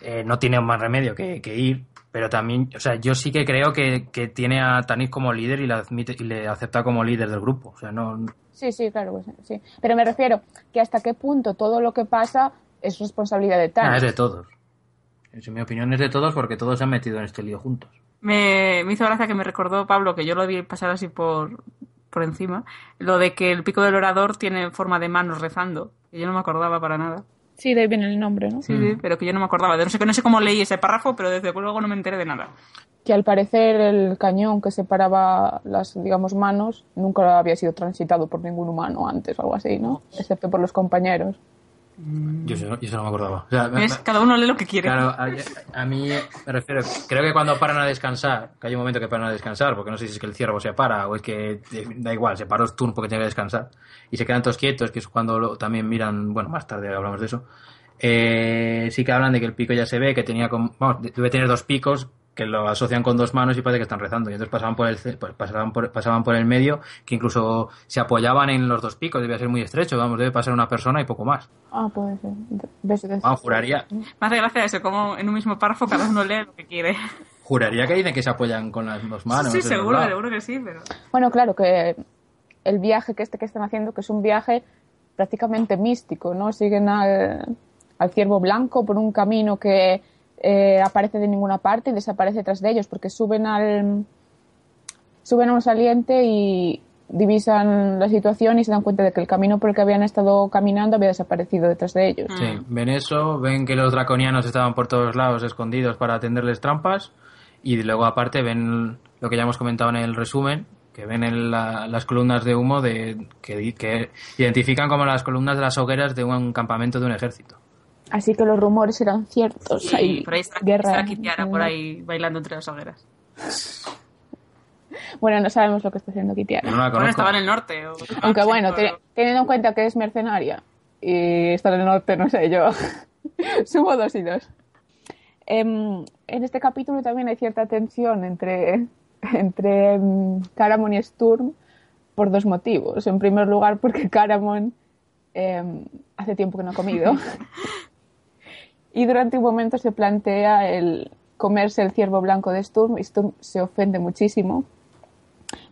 eh, no tiene más remedio que, que ir, pero también, o sea, yo sí que creo que, que tiene a Tanis como líder y, la admite, y le acepta como líder del grupo. O sea, no. Sí, sí, claro, pues, sí. Pero me refiero que hasta qué punto todo lo que pasa es responsabilidad de Ah, Tanis. es de todos. En mi opinión es de todos porque todos se han metido en este lío juntos. me, me hizo gracia que me recordó Pablo, que yo lo vi pasar así por, por encima, lo de que el pico del orador tiene forma de manos rezando. Que yo no me acordaba para nada. Sí, de ahí viene el nombre, ¿no? Sí, sí, pero que yo no me acordaba. De, no, sé, no sé cómo leí ese párrafo, pero desde luego no me enteré de nada. Que al parecer el cañón que separaba las, digamos, manos nunca había sido transitado por ningún humano antes o algo así, ¿no? Excepto por los compañeros. Yo eso, yo eso no me acordaba. O sea, ¿Ves? Cada uno lee lo que quiere. Claro, a, a mí me refiero, creo que cuando paran a descansar, que hay un momento que paran a descansar, porque no sé si es que el ciervo se para o es que da igual, se paró Sturm porque tiene que descansar y se quedan todos quietos, que es cuando lo- también miran, bueno, más tarde hablamos de eso. Eh, sí que hablan de que el pico ya se ve, que tenía, como, vamos, debe tener dos picos que lo asocian con dos manos y parece que están rezando y entonces pasaban por el pues, pasaban por, pasaban por el medio que incluso se apoyaban en los dos picos debía ser muy estrecho vamos debe pasar una persona y poco más Ah, puede ser. ¿Ves? ¿Ves? vamos juraría Me hace gracia eso, como en un mismo párrafo cada uno lee lo que quiere. Juraría que dicen que se apoyan con las dos manos. sí, seguro, seguro que sí, pero... Bueno, claro, que el viaje que este que están haciendo, que es un viaje prácticamente místico, ¿no? Siguen al, al ciervo blanco por un camino que eh, aparece de ninguna parte y desaparece tras de ellos, porque suben al suben a un saliente y divisan la situación y se dan cuenta de que el camino por el que habían estado caminando había desaparecido detrás de ellos. Sí, ven eso, ven que los draconianos estaban por todos lados escondidos para tenderles trampas y luego aparte ven lo que ya hemos comentado en el resumen, que ven en la- las columnas de humo de que, que identifican como las columnas de las hogueras de un campamento de un ejército. Así que los rumores eran ciertos. Sí, Hay por ahí está, guerra. está Kitiara por ahí bailando entre las hogueras. Bueno, no sabemos lo que está haciendo Kitiara. No la Bueno, estaba en el norte. o- Aunque bueno, teniendo en cuenta que es mercenaria y está en el norte, no sé, yo sumo dos y dos. Em, en este capítulo también hay cierta tensión entre, entre em, Caramon y Sturm por dos motivos. En primer lugar, porque Caramon em, hace tiempo que no ha comido. y durante un momento se plantea el comerse el ciervo blanco de Sturm y Sturm se ofende muchísimo.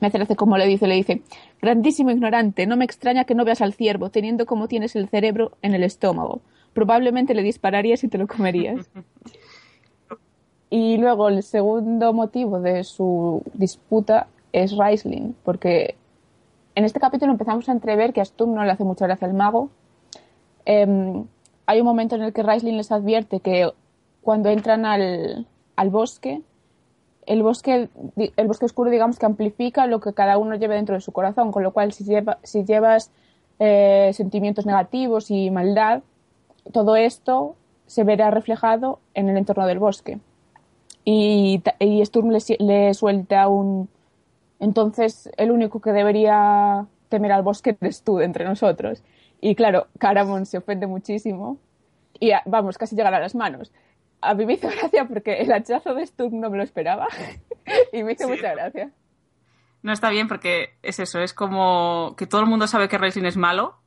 Me hace gracia como le dice, le dice, grandísimo ignorante, no me extraña que no veas al ciervo, teniendo como tienes el cerebro en el estómago. Probablemente le dispararías y te lo comerías. y luego el segundo motivo de su disputa es Raisling, porque en este capítulo empezamos a entrever que a Sturm no le hace mucha gracia el mago. Em, hay un momento en el que Raisling les advierte que cuando entran al, al bosque, el bosque, el bosque oscuro, digamos, que amplifica lo que cada uno lleva dentro de su corazón, con lo cual si, lleva, si llevas eh, sentimientos negativos y maldad, todo esto se verá reflejado en el entorno del bosque. Y, y Sturm le, le suelta un... Entonces, el único que debería temer al bosque eres tú entre nosotros. Y claro, Caramon se ofende muchísimo y ah, vamos, casi llegar a las manos. A mí me hizo gracia porque el hachazo de Sturm no me lo esperaba y me hizo Sí. mucha gracia. No está bien porque es eso, es como que todo el mundo sabe que Racing es malo,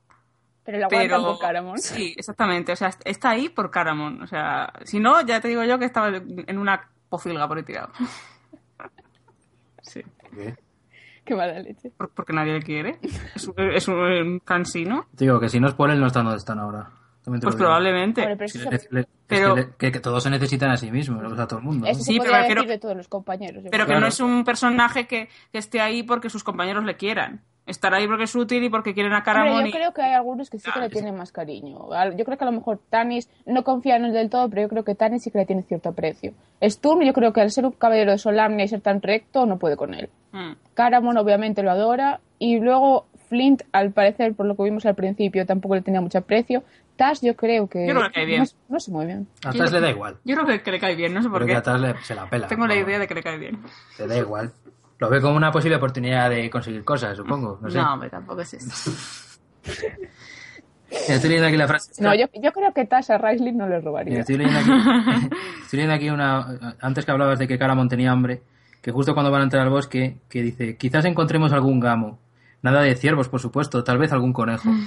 Pero lo aguantan pero... por Caramon. Sí, exactamente, o sea, está ahí por Caramon. O sea, si no, ya te digo yo que estaba en una pocilga por ahí tirado. Sí, Qué mala leche. por- porque nadie le quiere. Es un, es un cansino. Te digo que si no es por él no están donde están ahora. Pues digo. Probablemente. pero le- es Pero- que, le- que- que todos se necesitan a sí mismos, o sea, todo el mundo. Sí, pero decir de todos los compañeros. Pero que creo. no es un personaje que, que esté ahí porque sus compañeros le quieran. Estará ahí porque es útil y porque quieren a Hombre, Caramon. yo y- creo que hay algunos que sí que le sí. tienen más cariño. Yo creo que a lo mejor Tanis no confía en él del todo, pero yo creo que Tanis sí que le tiene cierto aprecio. Sturm, yo creo que al ser un caballero de Solamnia y ser tan recto, no puede con él. Mm. Caramon obviamente lo adora y luego Flint, al parecer, por lo que vimos al principio, tampoco le tenía mucho aprecio. Tash yo creo que... Yo creo que cae bien. No, no sé muy bien. A Taz le da igual. Yo creo que, le cae bien, no sé por Creo que qué. a le- se la pela. Tengo la idea de que le cae bien. Le da igual. Lo ve como una posible oportunidad de conseguir cosas, supongo. No sé. No, hombre, tampoco es eso. Estoy leyendo aquí la frase. No, yo, yo creo que Tash a Raisling no le robaría. estoy leyendo aquí, estoy leyendo aquí una... Antes que hablabas de que Caramon tenía hambre, que justo cuando van a entrar al bosque, que dice, quizás encontremos algún gamo. Nada de ciervos, por supuesto, tal vez algún conejo.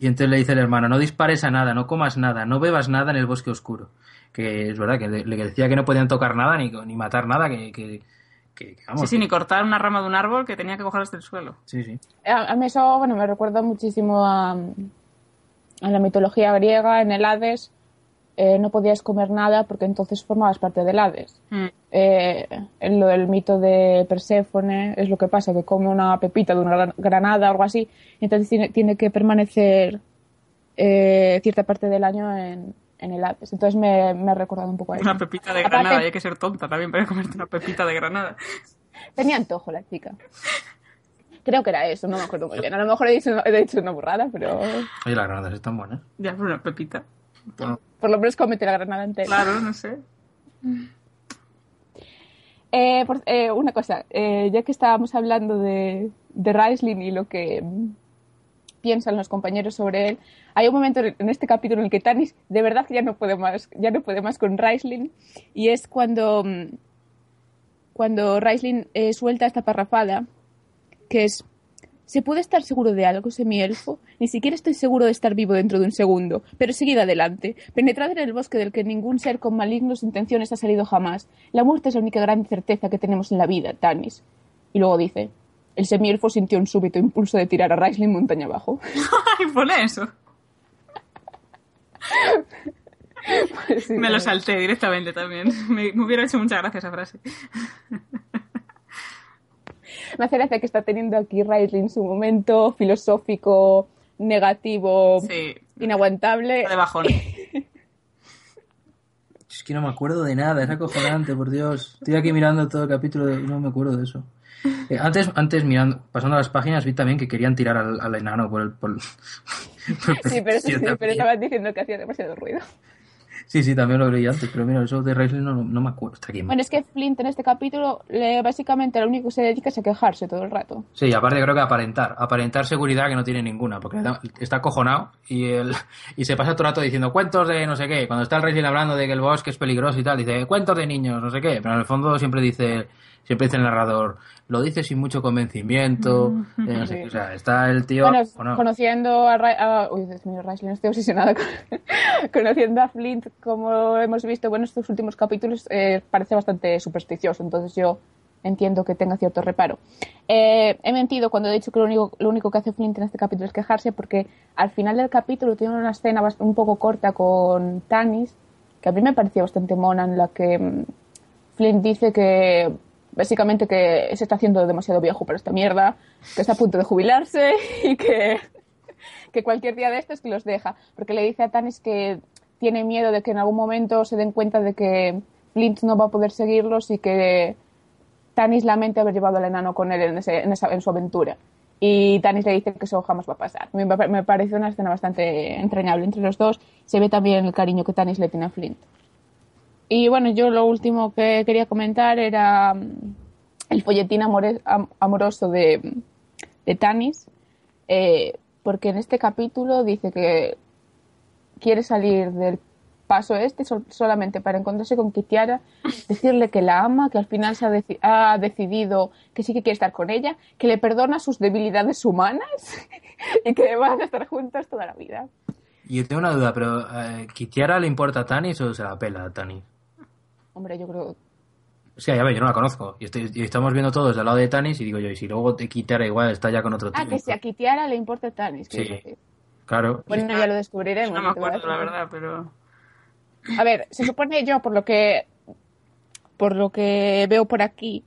Y entonces le dice el hermano, no dispares a nada, no comas nada, no bebas nada en el bosque oscuro. Que es verdad, que le, le decía que no podían tocar nada ni, ni matar nada, que... que, que- que, vamos, Sí, sí, ni cortar una rama de un árbol que tenía que coger hasta el suelo. sí, sí. A, mí eso, bueno, me recuerda muchísimo a, a la mitología griega, en el Hades, eh, no podías comer nada porque entonces formabas parte del Hades. Mm. Eh, en lo del mito de Perséfone es lo que pasa, que come una pepita de una gran- granada o algo así, y entonces tiene, tiene que permanecer eh, cierta parte del año en, en el Hades. Entonces me, me ha recordado un poco a eso. Una pepita de Aparte- granada, hay que ser tonta también para comerte una pepita de granada. Tenía antojo la chica. Creo que era eso, no me acuerdo muy bien. A lo mejor he dicho, he dicho una burrada, pero Oye, las granadas están buenas. Ya, pero una pepita. Bueno, por lo menos cómete la granada entera. Claro, no sé. Eh, por- eh, una cosa, eh, ya que estábamos hablando de, de Raistlin y lo que piensan los compañeros sobre él, hay un momento en este capítulo en el que Tanis de verdad ya no puede más, ya no puede más con Raistlin y es cuando mm, cuando Raistlin eh, suelta esta parrafada que es ¿Se puede estar seguro de algo, semielfo? Ni siquiera estoy seguro de estar vivo dentro de un segundo. Pero seguid adelante. Penetrad en el bosque del que ningún ser con malignos intenciones ha salido jamás. La muerte es la única gran certeza que tenemos en la vida, Tanis. Y luego dice, el semielfo sintió un súbito impulso de tirar a Raistlin montaña abajo. Ay, pone eso. Sí, Me lo claro. salté directamente también. Me, me hubiera hecho mucha gracia esa frase. Me hace gracia que está teniendo aquí Raistlin su momento filosófico, negativo, Sí. inaguantable. De bajón. es que no me acuerdo de nada, es acojonante, por Dios. Estoy aquí mirando todo el capítulo y no me acuerdo de eso. Eh, antes, antes mirando, pasando las páginas, vi también que querían tirar al, al enano por el. Por, el- por el Sí, pero, sí, pero estaban diciendo que hacía demasiado ruido. Sí, sí, también lo leí antes, pero mira, eso de Raisley no, no me acuerdo. Está aquí. Bueno, es que Flint en este capítulo le, básicamente lo único que se dedica es a quejarse todo el rato. Sí, aparte creo que aparentar, aparentar seguridad que no tiene ninguna, porque está- está acojonado y el, y se pasa todo el rato diciendo cuentos de no sé qué. Cuando está el Raisley hablando de que el bosque es peligroso y tal, dice cuentos de niños, no sé qué, pero en el fondo siempre dice, siempre dice el narrador, lo dice sin mucho convencimiento, eh, no sé qué. o sea, está el tío Bueno, conociendo a, Ra- a- Uy, Dios mío, Raisley, no estoy obsesionada con... conociendo a Flint, como hemos visto bueno, estos últimos capítulos, eh, parece bastante supersticioso, entonces yo entiendo que tenga cierto reparo. Eh, he mentido cuando he dicho que lo único, lo único que hace Flint en este capítulo es quejarse, porque al final del capítulo tiene una escena un poco corta con Tanis, que a mí me pareció bastante mona, en la que mm, Flint dice que básicamente que se está haciendo demasiado viejo para esta mierda, que está a punto de jubilarse y que, cualquier día de estos que los deja. Porque le dice a Tanis que tiene miedo de que en algún momento se den cuenta de que Flint no va a poder seguirlos y que Tanis lamenta haber llevado al enano con él en, ese- en, esa- su aventura. Y Tanis le dice que eso jamás va a pasar. Me parece una escena bastante entrañable entre los dos. Se ve también el cariño que Tanis le tiene a Flint. Y bueno, yo lo último que quería comentar era mm, el folletín amoroso de, de Tanis, eh, porque en este capítulo dice que quiere salir del paso este sol- solamente para encontrarse con Kitiara, decirle que la ama, que al final se ha, ha decidido que sí que quiere estar con ella, que le perdona sus debilidades humanas y que van a estar juntos toda la vida. Yo tengo una duda, pero eh, ¿Kitiara le importa a Tanis o se la pela a Tanis? Hombre, yo creo Es que, ya ver, yo no la conozco. Y, estoy- y estamos viendo todos del lado de Tanis y digo yo, y si luego te Kitiara igual está ya con otro tío. Ah, que si a Kitiara le importa Tanis. Sí. decir. Claro. Bueno, ya lo descubriremos. No me acuerdo, la verdad, pero. A ver, se supone yo, por lo que por lo que veo por aquí,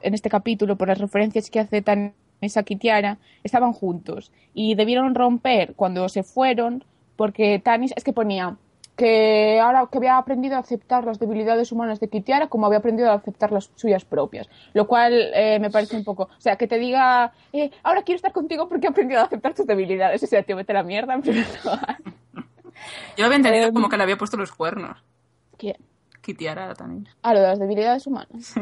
en este capítulo, por las referencias que hace Tanis a Kitiara, estaban juntos. Y debieron romper cuando se fueron, porque Tanis, es que ponía que ahora que había aprendido a aceptar las debilidades humanas de Kitiara como había aprendido a aceptar las suyas propias. Lo cual eh, me parece un poco... O sea, que te diga, eh, ahora quiero estar contigo porque he aprendido a aceptar tus debilidades. O sea, tío, vete a la mierda en primer lugar. Yo había entendido Em. como que le había puesto los cuernos. ¿Quién? Kitiara también. Ah, lo de las debilidades humanas.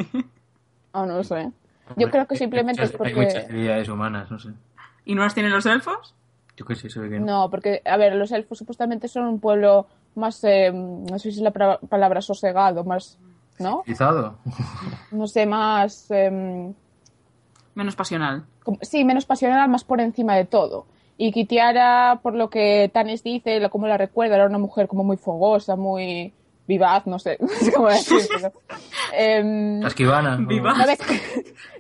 Ah, no lo sé. Yo creo que simplemente es Hay muchas porque... debilidades humanas, no sé. ¿Y no las tienen los elfos? Yo qué sé, se ve que no. No, porque, a ver, los elfos supuestamente son un pueblo más, eh, no sé si es la palabra sosegado, más, ¿no? ¿Utilizado? No sé, más, em, Menos pasional. como- sí, menos pasional, más por encima de todo. Y Kitiara, por lo que Tanis dice, la- como la recuerda, era una mujer como muy fogosa, muy vivaz, no sé, no sé cómo decirlo. Em, Casquivana. o- Viva. ¿No?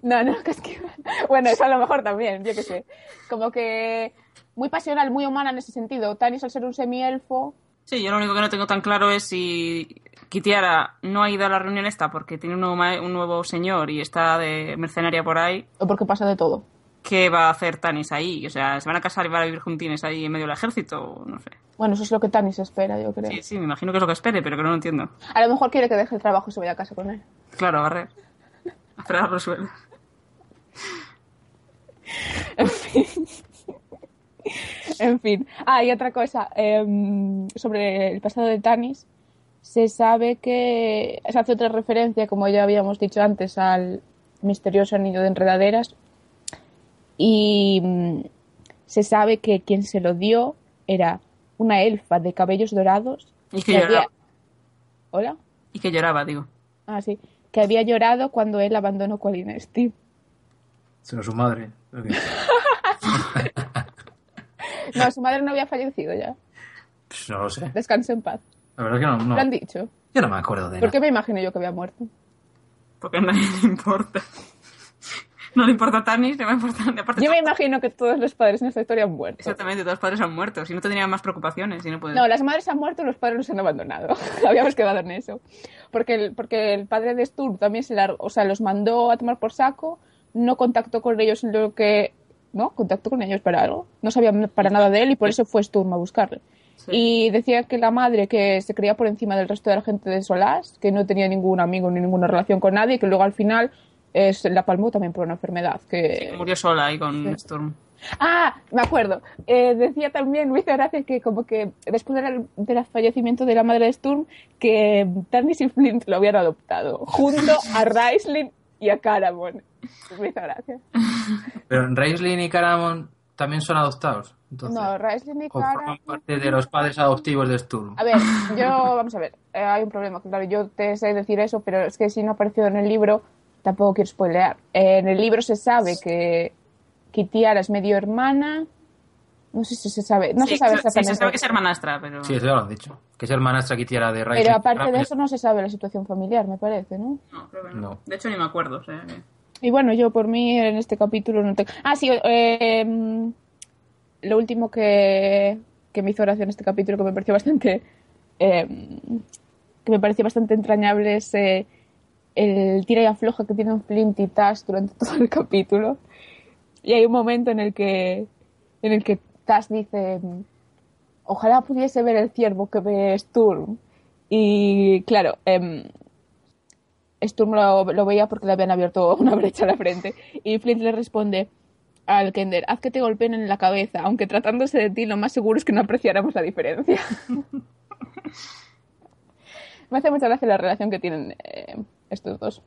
No, no, que... Bueno, eso a lo mejor también, yo qué sé. Como que muy pasional, muy humana en ese sentido. Tanis, al ser un semielfo, Sí, yo lo único que no tengo tan claro es si Kitiara no ha ido a la reunión esta porque tiene un nuevo, ma- un nuevo señor y está de mercenaria por ahí. O porque pasa de todo. ¿Qué va a hacer Tanis ahí? O sea, ¿se van a casar y van a vivir juntines ahí en medio del ejército? No sé. Bueno, eso es lo que Tanis espera, yo creo. Sí, sí, me imagino que es lo que espere, pero que no lo entiendo. A lo mejor quiere que deje el trabajo y se vaya a casa con él. Claro, a barrer. A fregar los suelos. En fin. En fin. Ah, y otra cosa. em, sobre el pasado de Tanis. Se sabe que. Se hace otra referencia, como ya habíamos dicho antes, al misterioso anillo de enredaderas. Y mm, se sabe que quien se lo dio era una elfa de cabellos dorados. Y que lloraba. ¿Hola? Y que lloraba, digo. Ah, sí. Que había llorado cuando él abandonó Qualinesti. Sino su madre. No, su madre no había fallecido ya. Pues no lo sé. Descanse en paz. La verdad es que no. no. Lo han dicho. Yo no me acuerdo de ¿Por nada. qué me imagino yo que había muerto? Porque a nadie le importa. No le importa a Tanis, le va a importar. Aparte, Yo me imagino que todos los padres en esta historia han muerto. Exactamente, todos los padres han muerto. Si no tendrían más preocupaciones. Si no pueden... No, las madres han muerto, los padres los han abandonado. Habíamos quedado en eso. Porque el, porque el padre de Sturm también se largó, o sea, los mandó a tomar por saco, no contactó con ellos en lo que. ¿No? Contactó con ellos para algo. No sabían para nada de él y por eso fue Sturm a buscarle. Sí. Y decía que la madre que se creía por encima del resto de la gente de Solás, que no tenía ningún amigo ni ninguna relación con nadie, que luego al final es, la palmó también por una enfermedad. Que... Sí, murió sola ahí con Sí. Storm. Ah, me acuerdo. Eh, decía también, me hizo gracia que como que después del, del fallecimiento de la madre de Sturm, que Tanis y Flint lo habían adoptado, junto a Raistlin y a Caramon. Me hizo gracia. Pero Raistlin y Caramon también son adoptados. Entonces, No, Raistlin y Caramon... parte de los padres adoptivos de Sturm. A ver, yo, vamos a ver, eh, hay un problema, claro, yo te sé decir eso, pero es que si no ha aparecido en el libro, tampoco quiero spoilear. Eh, en el libro se sabe que Kitiara es medio hermana, no sé si se sabe, no Sí, se sabe sí, exactamente. se sabe que es hermanastra, pero... Sí, eso ya lo han dicho. Que es hermanastra Kitiara de Raistlin. Pero aparte Ah, de eso no se sabe la situación familiar, me parece, ¿no? No, creo que no. No. De hecho, ni me acuerdo. o sea que- Y bueno, yo por mí en este capítulo no tengo... Ah, sí, eh, lo último que, que me hizo gracia en este capítulo que me pareció bastante... eh, que me pareció bastante entrañable es eh, el tira y afloja que tienen Flint y Tash durante todo el capítulo. Y hay un momento en el que en el que Tash dice ojalá pudiese ver el ciervo que ve Sturm. Y claro, em, Sturm lo, lo veía porque le habían abierto una brecha a la frente. Y Flint le responde al Kender, haz que te golpeen en la cabeza, aunque tratándose de ti lo más seguro es que no apreciáramos la diferencia. Me hace mucha gracia la relación que tienen eh, estos dos.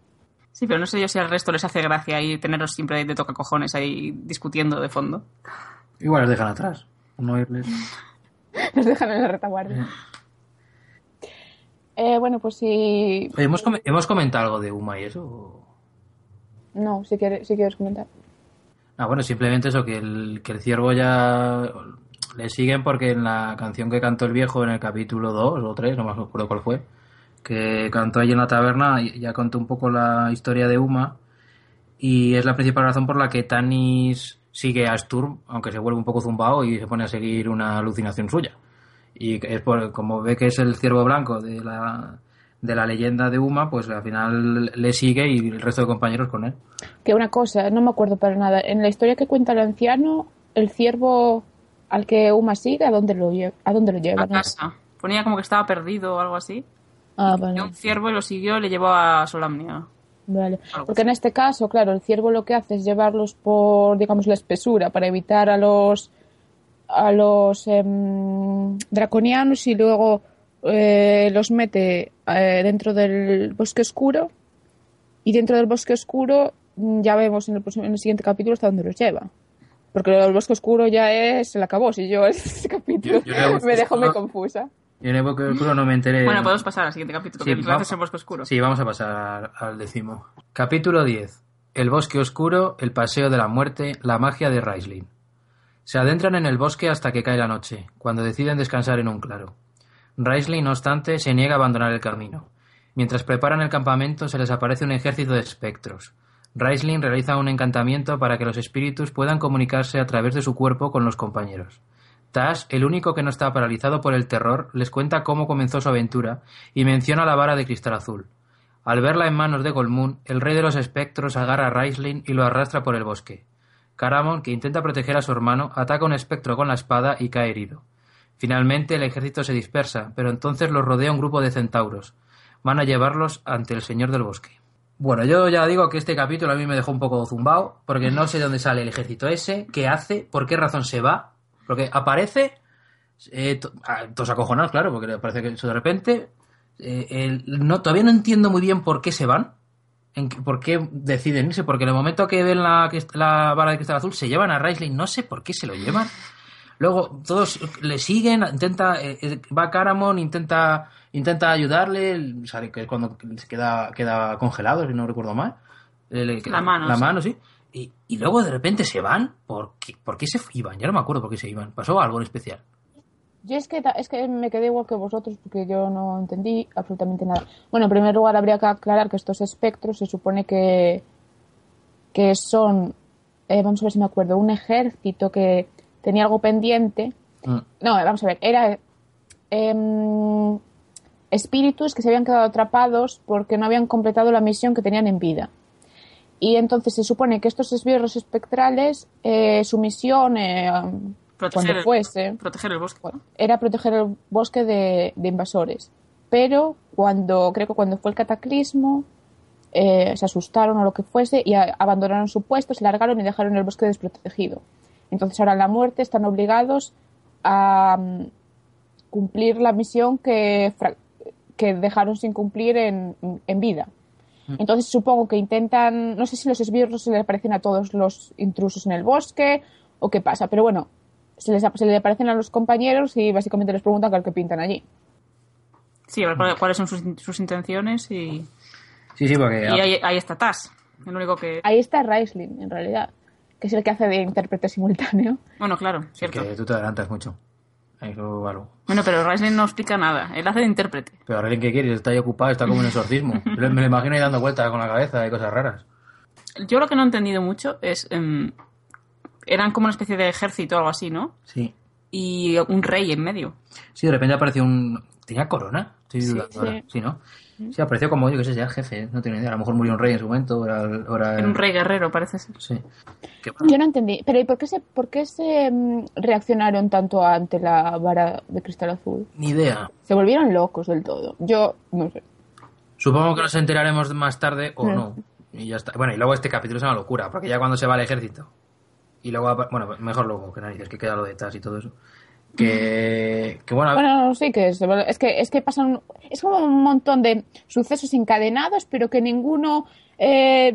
Sí, pero no sé yo si al resto les hace gracia ahí tenerlos siempre de toca cojones ahí discutiendo de fondo. Igual los dejan atrás. No irles. Los dejan en la retaguardia. Eh, bueno, pues si... ¿hemos, com- ¿Hemos comentado algo de Uma y eso? No, si quieres, si quieres comentar. Ah, bueno, simplemente eso, que el, que el ciervo ya le siguen porque en la canción que cantó el viejo en el capítulo 2 o 3, no me acuerdo cuál fue, que cantó allí en la taberna, y ya contó un poco la historia de Uma y es la principal razón por la que Tanis sigue a Sturm, aunque se vuelve un poco zumbao y se pone a seguir una alucinación suya. Y que es por, como ve que es el ciervo blanco de la, de la leyenda de Uma, pues al final le sigue y el resto de compañeros con él. Que una cosa, no me acuerdo para nada. En la historia que cuenta el anciano, el ciervo al que Uma sigue, ¿a dónde lo, lle- a dónde lo lleva? A casa. Ponía como que estaba perdido o algo así. Ah, Y vale. un ciervo y lo siguió y le llevó a Solamnia. Vale. Porque en este caso, claro, el ciervo lo que hace es llevarlos por, digamos, la espesura para evitar a los a los em, draconianos y luego eh, los mete eh, dentro del bosque oscuro y dentro del bosque oscuro mm, ya vemos en el, próximo- en el siguiente capítulo hasta dónde los lleva. Porque el bosque oscuro ya es el acabó. Si yo este capítulo Yo- me dejo muy oscuro. confusa. Yo en el Bosque Oscuro no me enteré. Bueno, podemos pasar al siguiente capítulo, Sí, que vamos- es el bosque oscuro. Sí, vamos a pasar al décimo. Capítulo 10. El bosque oscuro, el paseo de la muerte, la magia de Raistlin. Se adentran en el bosque hasta que cae la noche, cuando deciden descansar en un claro. Raistlin, no obstante, se niega a abandonar el camino. Mientras preparan el campamento, se les aparece un ejército de espectros. Raistlin realiza un encantamiento para que los espíritus puedan comunicarse a través de su cuerpo con los compañeros. Tash, el único que no está paralizado por el terror, les cuenta cómo comenzó su aventura y menciona la vara de cristal azul. Al verla en manos de Golmun, el rey de los espectros agarra a Raistlin y lo arrastra por el bosque. Caramon, que intenta proteger a su hermano, ataca un espectro con la espada y cae herido. Finalmente el ejército se dispersa, pero entonces los rodea un grupo de centauros. Van a llevarlos ante el señor del bosque. Bueno, yo ya digo que este capítulo a mí me dejó un poco zumbao, porque no sé de dónde sale el ejército ese, qué hace, por qué razón se va, porque aparece, eh, ah, todos acojonados, claro, porque parece que eso de repente, eh, no, todavía no entiendo muy bien por qué se van, en qué- por qué deciden irse, porque en el momento que ven la, que- la vara de cristal azul se llevan a Raisling, no sé por qué se lo llevan. Luego todos le siguen, intenta, eh, eh, va Caramon, intenta, intenta ayudarle, sale que es cuando se queda, queda congelado, si no recuerdo mal. Eh, La mano, La sí. mano, sí. Y, y luego de repente se van. ¿Por qué, ¿Por qué se iban? Ya no me acuerdo por qué se iban. ¿Pasó algo en especial? Yo es que, es que me quedé igual que vosotros porque yo no entendí absolutamente nada. Bueno, en primer lugar habría que aclarar que estos espectros se supone que, que son, eh, vamos a ver si me acuerdo, un ejército que tenía algo pendiente. Mm. No, vamos a ver, era em, espíritus que se habían quedado atrapados porque no habían completado la misión que tenían en vida. Y entonces se supone que estos esbirros espectrales, eh, su misión, eh, Proteger cuando el- fuese, Proteger el bosque. era proteger el bosque de, de invasores. Pero cuando, creo que cuando fue el cataclismo, eh, se asustaron o lo que fuese y a- abandonaron su puesto, se largaron y dejaron el bosque desprotegido. Entonces ahora en la muerte están obligados a mm, cumplir la misión que, que dejaron sin cumplir en, en vida. Entonces supongo que intentan, no sé si los esbirros se le aparecen a todos los intrusos en el bosque o qué pasa, pero bueno, se les se le aparecen a los compañeros y básicamente les preguntan qué es lo que pintan allí. Sí, a ver cuál- cuáles son sus, sus intenciones y, Sí, sí, porque. y ahí, ahí está Tas. El único que... Ahí está Raisling, en realidad, que es el que hace de intérprete simultáneo. Bueno, claro, cierto. que tú te adelantas mucho. Bueno, pero Raisling no explica nada. Él hace de intérprete. Pero ahora ¿qué quiere? Está ahí ocupado, está como en exorcismo. Me lo imagino ahí dando vueltas con la cabeza y cosas raras. Yo lo que no he entendido mucho es... em, eran como una especie de ejército o algo así, ¿no? Sí. Y un rey en medio. Sí, de repente apareció un. ¿Tenía corona? Estoy dudando sí. ahora. Sí, ¿no? Sí, apareció como yo que sé, ya jefe, no tengo idea. A lo mejor murió un rey en su momento. Ahora, ahora... Era un rey guerrero, parece ser. Sí. Qué bueno. Yo no entendí, pero ¿y por qué se, por qué se mm, reaccionaron tanto ante la vara de cristal azul? Ni idea. Se volvieron locos del todo. Yo no sé. Supongo que nos enteraremos más tarde o Mm. no. Y ya está. Bueno, y luego este capítulo es una locura, porque ya cuando se va al ejército. Y luego, bueno, mejor luego que narices, que queda lo de Tas y todo eso. Que, que bueno, Bueno, sí que es, es que es que pasan es como un montón de sucesos encadenados, pero que ninguno eh,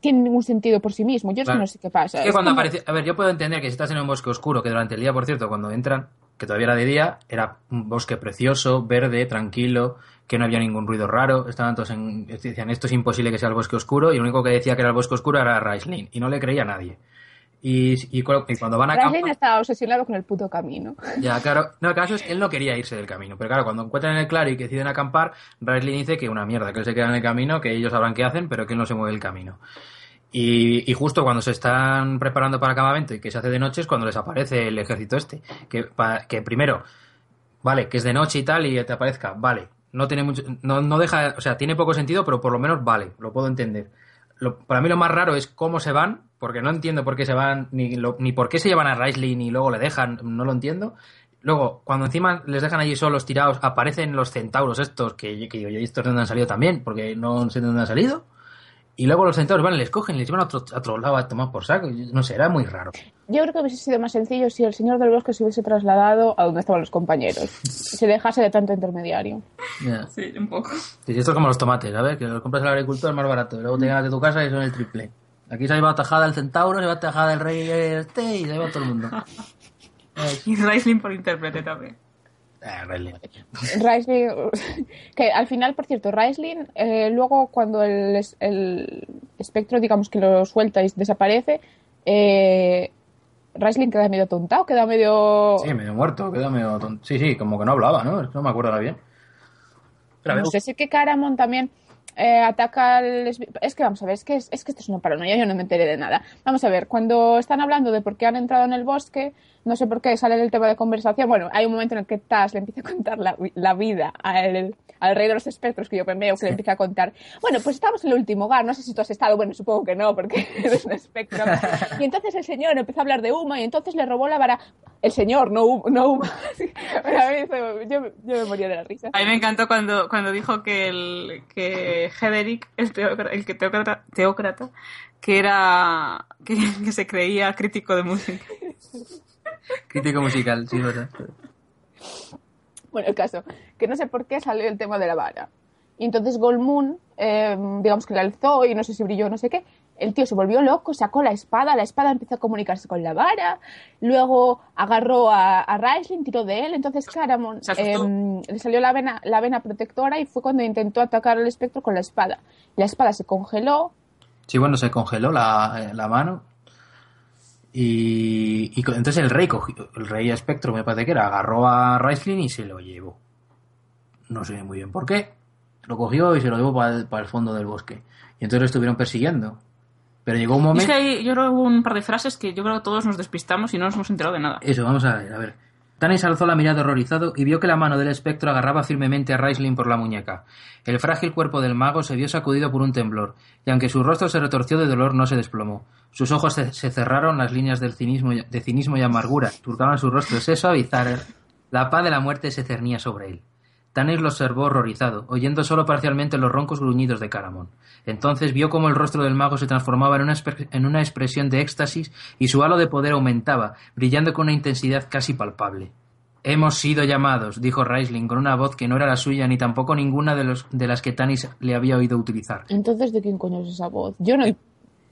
tiene ningún sentido por sí mismo. Yo Claro. no sé qué pasa. Es que Es cuando como- aparece. A ver, yo puedo entender que si estás en un bosque oscuro, que durante el día, por cierto, cuando entran, que todavía era de día, era un bosque precioso, verde, tranquilo, que no había ningún ruido raro. Estaban todos en. Decían, esto es imposible que sea el bosque oscuro, y el único que decía que era el bosque oscuro era Raistlin, y no le creía a nadie. Y, y cu- y cuando van a Raistlin acampar- estaba obsesionado con el puto camino. Ya, claro. No, el caso es que él no quería irse del camino. Pero claro, cuando encuentran el claro y que deciden acampar, Raistlin dice que una mierda, que él se queda en el camino, que ellos sabrán qué hacen, pero que él no se mueve el camino. Y, y justo cuando se están preparando para el campamento y que se hace de noche es cuando les aparece el ejército este. Que, pa- que primero, vale, que es de noche y tal y te aparezca, vale. No tiene mucho, no, no deja, o sea, tiene poco sentido, pero por lo menos vale, lo puedo entender. Para mí lo más raro es cómo se van, porque no entiendo por qué se van, ni, ni por qué se llevan a Raistlin y luego le dejan, no lo entiendo. Luego, cuando encima les dejan allí solos tirados, aparecen los centauros estos, que, que yo he visto de dónde han salido también, porque no sé de dónde han salido. Y luego los centauros van, les cogen, les llevan a otro, a otro lado a tomar por saco. No sé, era muy raro. Yo creo que hubiese sido más sencillo si el señor del bosque se hubiese trasladado a donde estaban los compañeros. Se dejase de tanto intermediario. Ya. Sí, un poco. Sí, esto es como los tomates, ¿sabes? Que los compras al agricultor más barato. Y luego te llegas de tu casa y son el triple. Aquí se va tajada el centauro, se va tajada el rey este y se va todo el mundo. Y Raisling por intérprete también. Ah, que al final, por cierto, Raisling, eh, luego cuando el, el espectro, digamos que lo suelta y desaparece, eh, queda medio tontado, queda medio... Sí, medio muerto, quedó medio tonto. Sí, sí, como que no hablaba, ¿no? No me acuerdo ahora bien. Pero no sé, sé que Caramon también eh, ataca al... Es que vamos a ver, es que, es, es que esto es una paranoia, yo no me enteré de nada. Vamos a ver, cuando están hablando de por qué han entrado en el bosque, no sé por qué sale el tema de conversación. Bueno, hay un momento en el que Tash le empieza a contar la, la vida al, al rey de los espectros, que yo veo que le empieza a contar. Bueno, pues estamos en el último hogar, no sé si tú has estado, bueno, supongo que no, porque eres un espectro. Y entonces el señor empezó a hablar de Uma y entonces le robó la vara. El señor, no, Uma- no Uma. Bueno, a mí eso- yo, yo me moría de la risa. A mí me encantó cuando, cuando dijo que el que Hederick, el, teócrata, el que teócrata, teócrata, que era que, que se creía crítico de música. Crítico musical, sí, verdad. Bueno, el caso, que no sé por qué salió el tema de la vara. Y entonces Goldmoon, eh, digamos que la alzó y no sé si brilló, no sé qué. El tío se volvió loco, sacó la espada, la espada empezó a comunicarse con la vara, luego agarró a, a Raistlin, tiró de él, entonces Caramon eh, le salió la vena, la vena protectora y fue cuando intentó atacar al espectro con la espada. La espada se congeló, Sí, bueno, se congeló la, la mano. Y, entonces el rey cogió, el rey espectro me parece que era, agarró a Raistlin y se lo llevó. No sé muy bien por qué. Lo cogió y se lo llevó para el, para el fondo del bosque. Y entonces lo estuvieron persiguiendo. Pero llegó un Y es momento... que ahí, yo creo que hubo un par de frases que yo creo que todos nos despistamos y no nos hemos enterado de nada. Eso, vamos a ver, a ver. Tanis alzó la mirada horrorizado y vio que la mano del espectro agarraba firmemente a Raistlin por la muñeca. El frágil cuerpo del mago se vio sacudido por un temblor, y aunque su rostro se retorció de dolor, no se desplomó. Sus ojos se, cerraron, las líneas del cinismo, de cinismo y amargura surcaban su rostro, se suavizaron. La paz de la muerte se cernía sobre él. Tanis lo observó horrorizado, oyendo solo parcialmente los roncos gruñidos de Caramon. Entonces vio cómo el rostro del mago se transformaba en una, en una expresión de éxtasis y su halo de poder aumentaba, brillando con una intensidad casi palpable. Hemos sido llamados, dijo Raisling con una voz que no era la suya ni tampoco ninguna de, los, de las que Tanis le había oído utilizar. entonces ¿de quién coño es esa voz? Yo no...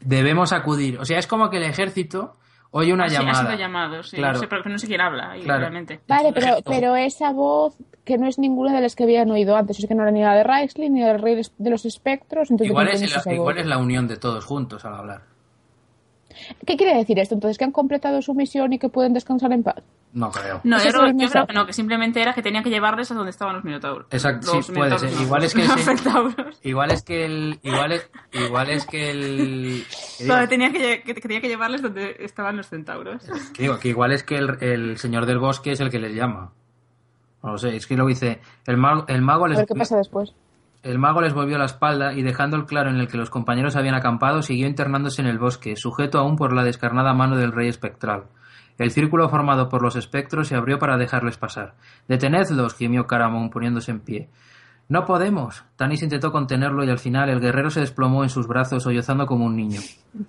Debemos acudir. O sea, es como que el ejército oye una Ah, Sí, ha llamada. sido llamado, sí. Claro. No sé, pero no sé quién habla, Claro. realmente. Vale, pero, pero esa voz que no es ninguna de las que habían oído antes, es que no era ni la de Raistlin ni la del Rey de los Espectros, entonces Igual ¿de es, esa igual voz? es la unión de todos juntos al hablar. ¿Qué quiere decir esto? Entonces, que han completado su misión y que pueden descansar en paz. No creo. No, yo creo, yo que no, que simplemente era que tenían que llevarles a donde estaban los minotauros. Exacto, Los sí, puede ser. no, Igual es que los ese-. Igual es que el. Igual es, igual es que el. tenía que, lle- que, que tenía que llevarles donde estaban los centauros. que digo, que igual es que el, el señor del bosque es el que les llama. No lo sé, es que luego dice. El mago, el mago A les. ver qué pasa después. El mago les volvió la espalda y dejando el claro en el que los compañeros habían acampado, siguió internándose en el bosque, sujeto aún por la descarnada mano del rey espectral. El círculo formado por los espectros se abrió para dejarles pasar. Detenedlos, gimió Caramón poniéndose en pie. No podemos. Tanis intentó contenerlo y al final el guerrero se desplomó en sus brazos sollozando como un niño.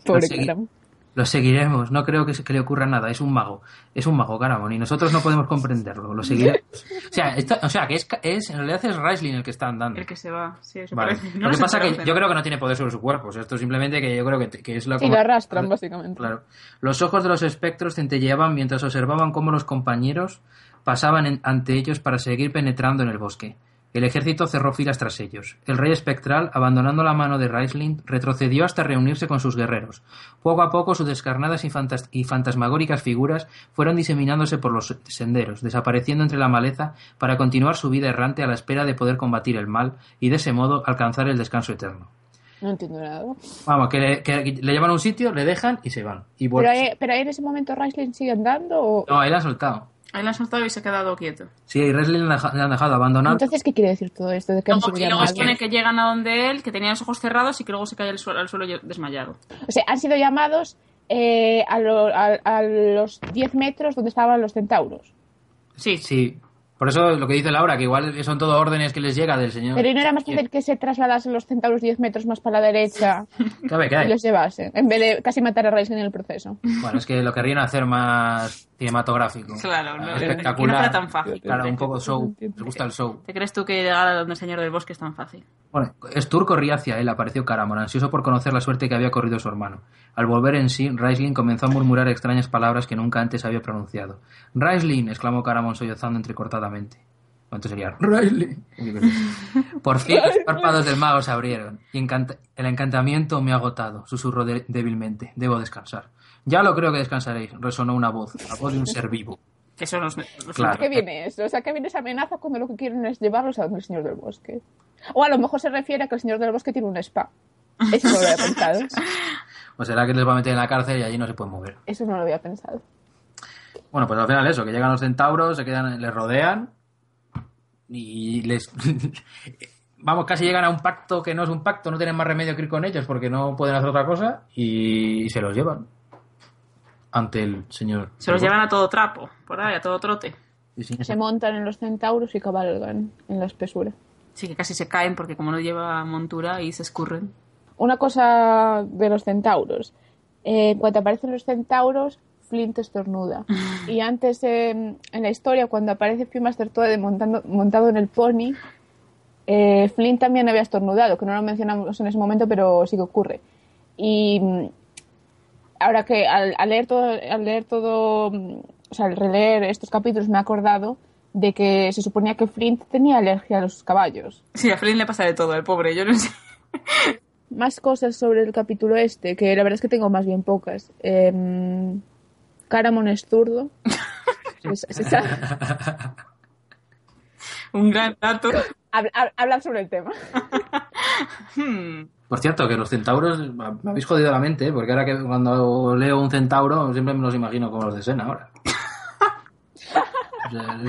Pobre segui-. Lo seguiremos. No creo que, se- que le ocurra nada. Es un mago. Es un mago, Caramón. Y nosotros no podemos comprenderlo. Lo seguiremos. O sea, esto- o sea que es, es, en realidad es Raistlin el que está andando. El que se va, sí, eso Vale. parece. No Lo que pasa es que yo creo que no tiene poder sobre su cuerpo. O sea, esto simplemente que yo creo que, que es la... Sí, como- lo arrastran, básicamente. Claro. Los ojos de los espectros centelleaban mientras observaban cómo los compañeros pasaban en- ante ellos para seguir penetrando en el bosque. El ejército cerró filas tras ellos. El rey espectral, abandonando la mano de Raistlin, retrocedió hasta reunirse con sus guerreros. Poco a poco sus descarnadas y, fantas- y fantasmagóricas figuras fueron diseminándose por los senderos, desapareciendo entre la maleza para continuar su vida errante a la espera de poder combatir el mal y de ese modo alcanzar el descanso eterno. No entiendo nada. Vamos, que le, que le llevan a un sitio, le dejan y se van. Y Pero, ahí- pero ahí en ese momento Raistlin sigue andando o... No, él ha soltado. Ahí lo han soltado y se ha quedado quieto. Sí, y Resley le han deja- le han dejado abandonado. Entonces, ¿qué quiere decir todo esto? ¿De que Luego, y que llegan a donde él, que tenía los ojos cerrados y que luego se cae al suelo, al suelo desmayado. O sea, han sido llamados eh, a, lo- a- a los 10 metros donde estaban los centauros. Sí, Sí. Por eso lo que dice Laura, que igual son todo órdenes que les llega del señor. Pero ¿y no era más fácil que se trasladasen los centauros 10 metros más para la derecha ¿Qué hay, qué y los llevasen? En vez de casi matar a Raistlin en el proceso. Bueno, es que lo querrían hacer más cinematográfico. claro. No, que no Espectacular. fuera tan fácil. Claro, un poco show. Les gusta el show. ¿Te crees tú que llegar a donde el señor del bosque es tan fácil? Bueno, Stur corría hacia él, apareció Caramon, ansioso por conocer la suerte que había corrido su hermano. Al volver en sí, Raisling comenzó a murmurar extrañas palabras que nunca antes había pronunciado. Raisling, exclamó Caramon sollozando entrecortadamente. ¿Cuánto sería? Raisling. Por fin los párpados del mago se abrieron. Y encanta- el encantamiento me ha agotado, susurró de- débilmente. Debo descansar. Ya lo creo que descansaréis, resonó una voz, la voz de un ser vivo. Que son los... los Claro. ¿A qué viene eso? O sea, ¿qué viene esa amenaza cuando lo que quieren es llevarlos a donde el señor del bosque? O a lo mejor se refiere a que el señor del bosque tiene un spa. Eso no lo había pensado. O será que les va a meter en la cárcel y allí no se pueden mover. Eso no lo había pensado. Bueno, pues al final eso, que llegan los centauros, se quedan, les rodean y les... Vamos, casi llegan a un pacto que no es un pacto, no tienen más remedio que ir con ellos porque no pueden hacer otra cosa y se los llevan ante el señor. Se los llevan a todo trapo, por ahí, a todo trote. Y sin Se montan en los centauros y cabalgan en la espesura. Sí, que casi se caen porque como no lleva montura y se escurren. Una cosa de los centauros. Eh, cuando aparecen los centauros, Flint estornuda. Y antes, eh, en la historia, cuando aparece Master Toad montando, montado en el pony, eh, Flint también había estornudado, que no lo mencionamos en ese momento, pero sí que ocurre. Y mm, ahora que al, al leer todo, al leer todo, mm, o sea, al releer estos capítulos me he acordado de que se suponía que Flint tenía alergia a los caballos. Sí, a Flynn le pasa de todo, el pobre. Yo no sé. Más cosas sobre el capítulo este, que la verdad es que tengo más bien pocas. Eh, Caramon es zurdo. Es- es- Un gran dato. habla- hab- Hablan sobre el tema. Hmm. Por cierto, que los centauros me habéis jodido la mente, ¿eh? porque ahora que cuando leo un centauro siempre me los imagino como los de Sena ahora. O sea,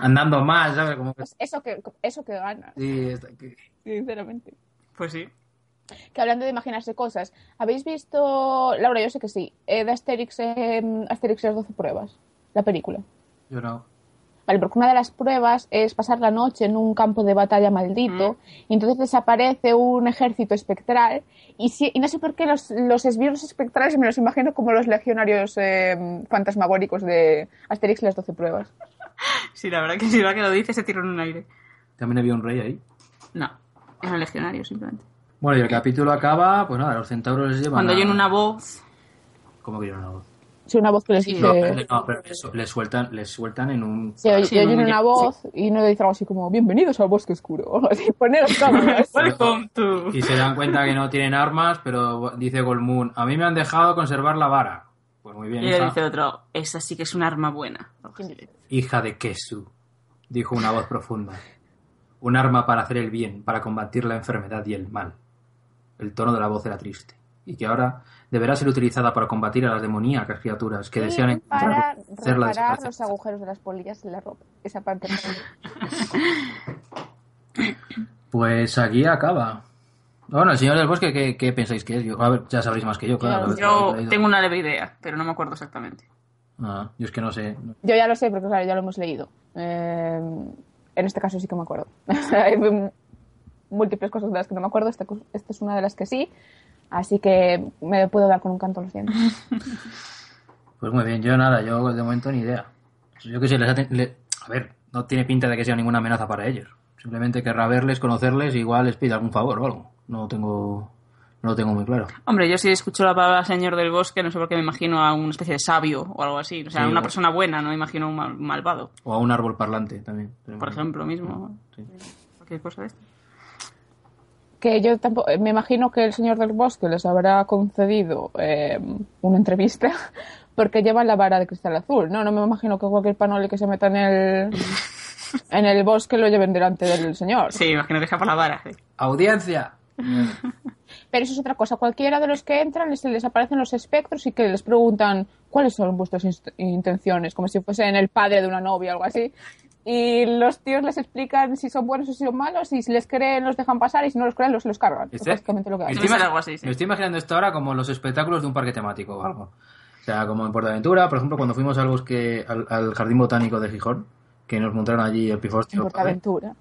andando más, ¿sabes? Como que- Eso que, eso que gana, sí, está- que- sinceramente. Pues sí. Que hablando de imaginarse cosas, ¿habéis visto, Laura, yo sé que sí, eh, de Asterix, eh, Asterix y las 12 pruebas? La película. yo no. Vale, porque una de las pruebas es pasar la noche en un campo de batalla maldito y entonces desaparece un ejército espectral y, si- y no sé por qué los, los esbirros espectrales me los imagino como los legionarios eh, fantasmagóricos de Asterix y las 12 pruebas. Sí, la verdad que si va que lo dice se tira en un aire. También había un rey ahí. No, es un legionario simplemente. Bueno, y el capítulo acaba, pues nada, los centauros les llevan. Cuando a- oyen una voz, ¿Cómo que oyen una voz? Sí, una voz que les dice... No, pero, no, pero les sueltan, les sueltan en un. Se oye- Sí, oyen un una voz y uno dice algo así como bienvenidos al bosque oscuro. así, poneros to. Y se dan cuenta que no tienen armas, pero dice Golmoon, a mí me han dejado conservar la vara. Pues muy bien, Y le hija, dice otro, esa sí que es un arma buena. hija de Kesu, dijo una voz profunda. Un arma para hacer el bien, para combatir la enfermedad y el mal. El tono de la voz era triste. Y que ahora deberá ser utilizada para combatir a las demoníacas criaturas que desean Y encontrar reparar desaparecer. los agujeros de las polillas en la ropa. Esa parte. Pues aquí acaba. Bueno, el señor del bosque, ¿qué, qué pensáis que es? Yo, a ver, ya sabréis más que yo, claro. Yo tengo una leve idea, pero no me acuerdo exactamente. Ah, yo es que no sé. Yo ya lo sé, porque claro, ya lo hemos leído. Eh, en este caso sí que me acuerdo. Hay múltiples cosas de las que no me acuerdo. Esta, esta es una de las que sí. Así que me puedo dar con un canto los dientes. Pues muy bien, yo nada, yo de momento ni idea. Yo que sé, les le- a ver, no tiene pinta de que sea ninguna amenaza para ellos. Simplemente querrá verles, conocerles, igual les pide algún favor o algo. No tengo, no lo tengo muy claro. Hombre, yo si escucho la palabra señor del bosque, no sé por qué me imagino a una especie de sabio o algo así. O sea, Sí, una o- persona buena, no me imagino a un mal- malvado. O a un árbol parlante también. Por ejemplo, mismo. sí. Cualquier cosa de esto. Que yo tampoco, me imagino que el señor del bosque les habrá concedido eh, una entrevista porque llevan la vara de cristal azul. No, no me imagino que cualquier panole que se meta en el, en el bosque lo lleven delante del señor. Sí, imagino que sea por la vara. ¡Audiencia! Pero eso es otra cosa. Cualquiera de los que entran les, les aparecen los espectros y que les preguntan cuáles son vuestras intenciones, como si fuesen el padre de una novia o algo así. Y los tíos les explican si son buenos o si son malos, y si les creen los dejan pasar y si no los creen los, los cargan. Es Este- básicamente lo que Me hacen. Debe ser ima- algo así, sí. Me estoy imaginando esto ahora como los espectáculos de un parque temático o algo. O sea, como en Portaventura, por ejemplo, cuando fuimos al bosque, al, al jardín botánico de Gijón, que nos montaron allí el pifostio. En Portaventura.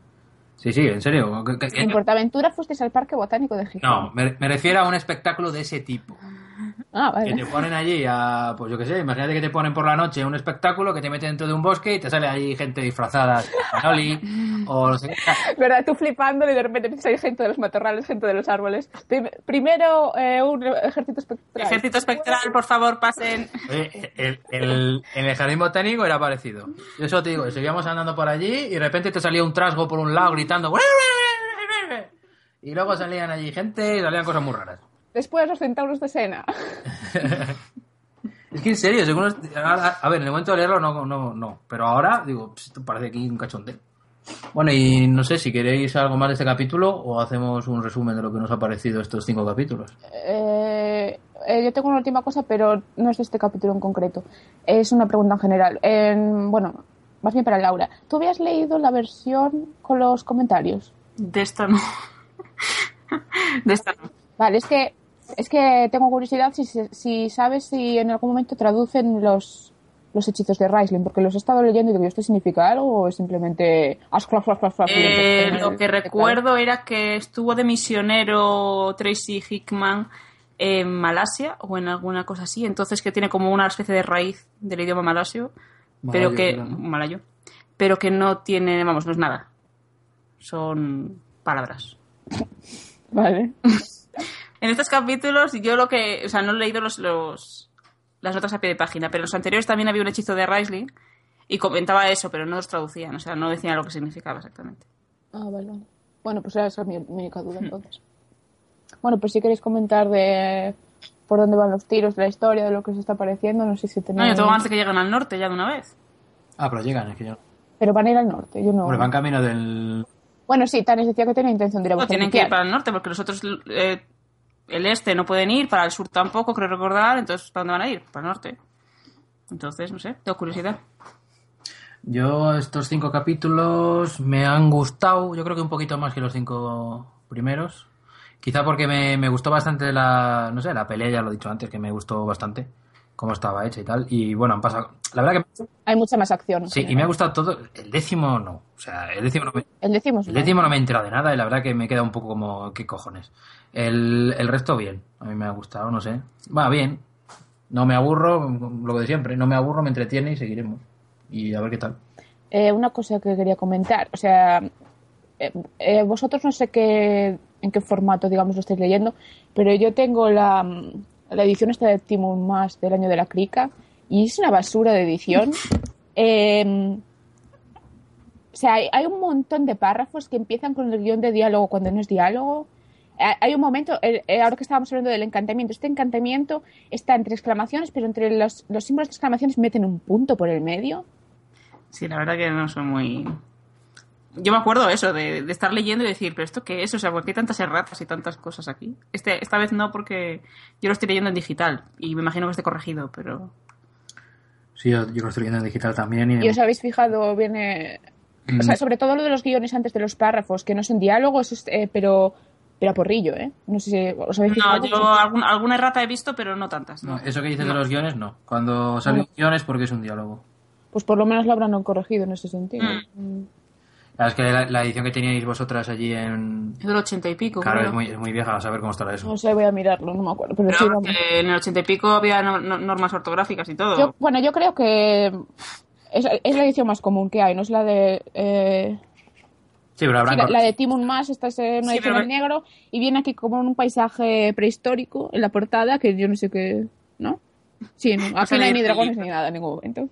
Sí, sí, en serio. En Portaventura fuisteis al Parque Botánico de Gijón. no, me, me refiero a un espectáculo de ese tipo. Ah, Que te ponen allí a, pues yo qué sé, imagínate que te ponen por la noche un espectáculo que te mete dentro de un bosque y te sale ahí gente disfrazada Manoli o no sé qué. ¿Verdad? Tú flipando y de repente empieza a ir gente de los matorrales, gente de los árboles. Prim- Primero eh, un ejército espectral. Ejército espectral, por favor, pasen. El, en el jardín botánico era parecido. Yo eso te digo, seguíamos andando por allí y de repente te salía un trasgo por un lado gritando. Y luego salían allí gente y salían cosas muy raras. Después los centauros de Sena. Es que en serio, según los- a ver, en el momento de leerlo no, no, no. Pero ahora, digo, "Pss, esto parece aquí un cachondeo. Bueno, y no sé si queréis algo más de este capítulo o hacemos un resumen de lo que nos ha parecido estos cinco capítulos. Eh, eh, yo tengo una última cosa, pero no es de este capítulo en concreto. Es una pregunta en general. En- bueno, más bien para Laura. ¿Tú habías leído la versión con los comentarios? De esta no. De esta no. Vale, es que es que tengo curiosidad si, se- si sabes si en algún momento traducen los los hechizos de Raisling, porque los he estado leyendo y digo, ¿esto significa algo o es simplemente... Eh, lo que recuerdo era que estuvo de misionero Tracy Hickman en Malasia o en alguna cosa así, entonces que tiene como una especie de raíz del idioma malasio, pero que era, ¿no? malayo, pero que no tiene, vamos, no es nada. Son palabras. Vale. En estos capítulos yo lo que, o sea, no he leído los, los las notas a pie de página, pero en los anteriores también había un hechizo de Risley y comentaba eso, pero no los traducían, o sea, no decían lo que significaba exactamente. Ah, vale, vale. Bueno, pues esa es mi, mi única duda entonces. Bueno, pues si queréis comentar de por dónde van los tiros, de la historia, de lo que os está pareciendo, no sé si tenéis... No, yo tengo ganas de que lleguen al norte ya de una vez. Ah, pero llegan, es que yo... Pero van a ir al norte, yo no... Hombre, van camino del... Bueno, sí, Tanis decía que tenía intención de ir a No, tienen que ir para el norte porque los otros, eh, el este no pueden ir, para el sur tampoco, creo recordar, entonces ¿para dónde van a ir? Para el norte. Entonces, no sé, tengo curiosidad. Yo estos cinco capítulos me han gustado, yo creo que un poquito más que los cinco primeros. Quizá porque me, me gustó bastante la, no sé, la pelea, ya lo he dicho antes, que me gustó bastante cómo estaba hecha y tal. Y bueno, han pasado... La verdad que... Hay mucha más acción. Sí, y me ha gustado todo. El décimo no. O sea, el décimo no me, El décimo sí. el décimo no me he enterado de nada y la verdad que me queda un poco como... ¿Qué cojones? El, el resto bien. A mí me ha gustado, no sé. Va bien. No me aburro, lo de siempre. No me aburro, me entretiene y seguiremos. Y a ver qué tal. Eh, una cosa que quería comentar, o sea, eh, eh, vosotros no sé qué, en qué formato, digamos, lo estáis leyendo, pero yo tengo la, la edición esta de Timon Más del año de la crica y es una basura de edición. Eh, o sea, hay, hay un montón de párrafos que empiezan con el guion de diálogo cuando no es diálogo. Eh, Hay un momento, eh, ahora que estábamos hablando del encantamiento, este encantamiento está entre exclamaciones, pero entre los, los símbolos de exclamaciones meten un punto por el medio. Sí, la verdad que no soy muy... Yo me acuerdo eso, de, de estar leyendo y decir, ¿pero esto qué es? O sea, ¿por qué hay tantas erratas y tantas cosas aquí? Este, esta vez no, porque yo lo estoy leyendo en digital y me imagino que esté corregido, pero... Sí, yo, yo lo estoy leyendo en digital también. Y, ¿Y os habéis fijado, viene... O sea, sobre todo lo de los guiones antes de los párrafos, que no son diálogos, eh, pero, pero a porrillo, ¿eh? No sé si os habéis. No, yo algún- alguna errata he visto, pero no tantas. No, eso que dices No. de los guiones, no. Cuando sale un guion es porque es un diálogo. Pues por lo menos lo habrán corregido en ese sentido. Mm. Claro, es que la, la edición que teníais vosotras allí en... Es del ochenta y pico, Claro, creo. es muy, es muy vieja, a saber cómo estará eso. No sé, voy a mirarlo, no me acuerdo. Pero sí, vamos, en el ochenta y pico había no- no- normas ortográficas y todo. Yo, bueno, yo creo que es, es la edición más común que hay, no es la de... eh, Sí, pero habrán... sí, la, de Timon Más, esta es eh, una Sí, edición pero- en negro y viene aquí como en un paisaje prehistórico en la portada, que yo no sé qué... ¿No? Sí, no, aquí no hay ni el dragones libro. ni nada en ningún momento.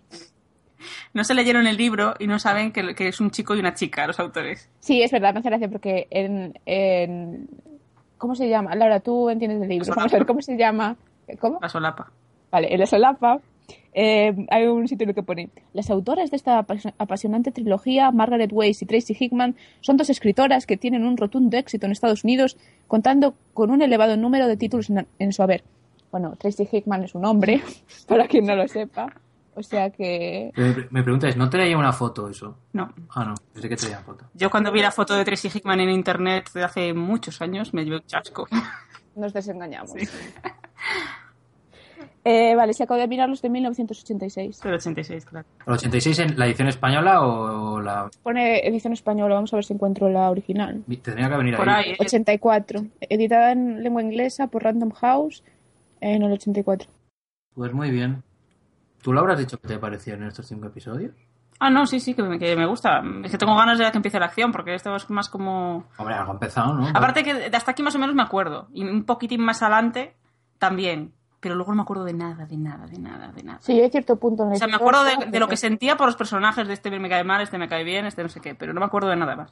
No se leyeron el libro y no saben que, que es un chico y una chica, los autores. Sí, es verdad, me hace gracia porque en, en... ¿Cómo se llama? Laura, tú entiendes de libros. La Vamos a ver, ¿cómo se llama? ¿Cómo? La solapa. Vale, en la solapa eh, hay un sitio en el que pone Las autoras de esta apasio- apasionante trilogía, Margaret Weiss y Tracy Hickman, son dos escritoras que tienen un rotundo éxito en Estados Unidos, contando con un elevado número de títulos en, en su haber. Bueno, Tracy Hickman es un hombre, para quien no lo sepa. O sea que... Me, preguntáis, ¿no traía una foto eso? No. Ah, no, pensé que traía foto. Yo cuando vi la foto de Tracy Hickman en internet de hace muchos años me llevé un chasco. Nos desengañamos. Eh, vale, se acabo de mirar los de 1986. Del 86, claro. ¿El 86 en la edición española o la...? Pone edición española, vamos a ver si encuentro la original. Tendría que venir Por ahí. ahí. ¿eh? 84, editada en lengua inglesa por Random House en el 84. Pues muy bien. ¿Tú lo habrás dicho que te parecieron estos cinco episodios? Ah, no, sí, sí, que me, que me gusta. Es que tengo ganas de que empiece la acción, porque esto es más como... Hombre, algo ha empezado, ¿no? Aparte que de hasta aquí más o menos me acuerdo. Y un poquitín más adelante también. Pero luego no me acuerdo de nada, de nada, de nada, de nada. Sí, hay cierto punto en el O sea, me acuerdo de, de lo que sentía por los personajes, de este me cae mal, este me cae bien, este no sé qué, pero no me acuerdo de nada más.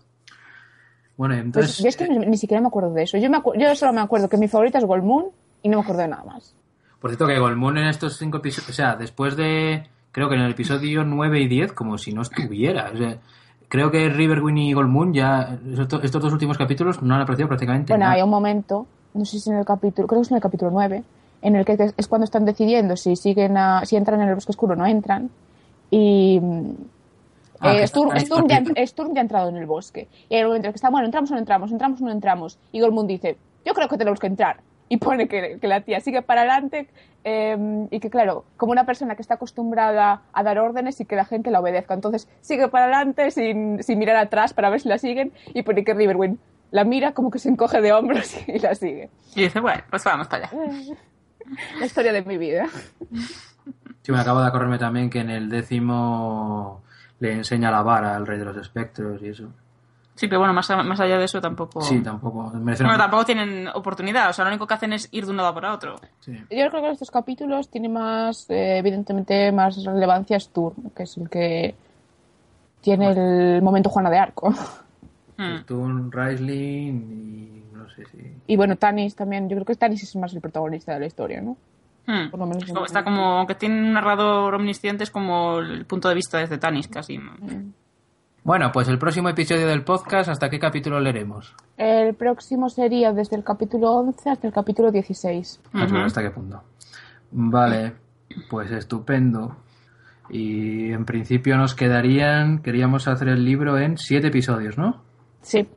Bueno, Pues entonces... yo es que ni, ni siquiera me acuerdo de eso. Yo, me acu- yo solo me acuerdo que mi favorita es Gold Moon y no me acuerdo de nada más. Por cierto, que Golmón en estos cinco episodios... O sea, después de... Creo que en el episodio 9 y 10, como si no estuviera. O sea, creo que Riverwind y Golmoon ya... Estos, estos dos últimos capítulos no han aparecido prácticamente Bueno, nada. hay un momento, no sé si en el capítulo, creo que es en el capítulo 9, en el que es cuando están decidiendo si siguen a, si entran en el bosque oscuro o no entran. Y Ah, eh, Sturm, Sturm ya, Sturm ya ha entrado en el bosque. Y hay un momento en el que está, bueno, entramos o no entramos, entramos o no entramos. Y Gormund dice, yo creo que tenemos que entrar. Y pone que, que la tía sigue para adelante eh, y que, claro, como una persona que está acostumbrada a dar órdenes y que la gente la obedezca. Entonces sigue para adelante sin, sin mirar atrás para ver si la siguen y pone que Riverwind la mira como que se encoge de hombros y la sigue. Y dice, bueno, pues vamos para allá. La historia de mi vida. Sí, me acabo de acordarme también que en el décimo le enseña la vara al rey de los espectros y eso. Sí, pero bueno, más, a- más allá de eso tampoco... Sí, tampoco. Merece Bueno, tampoco tienen oportunidad, o sea, lo único que hacen es ir de un lado para otro. Sí. Yo creo que en estos capítulos tiene más, eh, evidentemente, más relevancia Sturm, que es el que tiene el momento Juana de Arco. Mm. Stone, Raisling y no sé si... Y bueno, Tanis también, yo creo que Tanis es más el protagonista de la historia, ¿no? Mm. Por lo menos Es en- como- Está como, aunque tiene un narrador omnisciente, es como el punto de vista desde Tanis, casi. Bueno, pues el próximo episodio del podcast, ¿hasta qué capítulo leeremos? El próximo sería desde el capítulo 11 hasta el capítulo 16. Ah, Ujú. ¿Hasta qué punto? Vale, pues estupendo. Y en principio nos quedarían, queríamos hacer el libro en siete episodios, ¿no? Sí,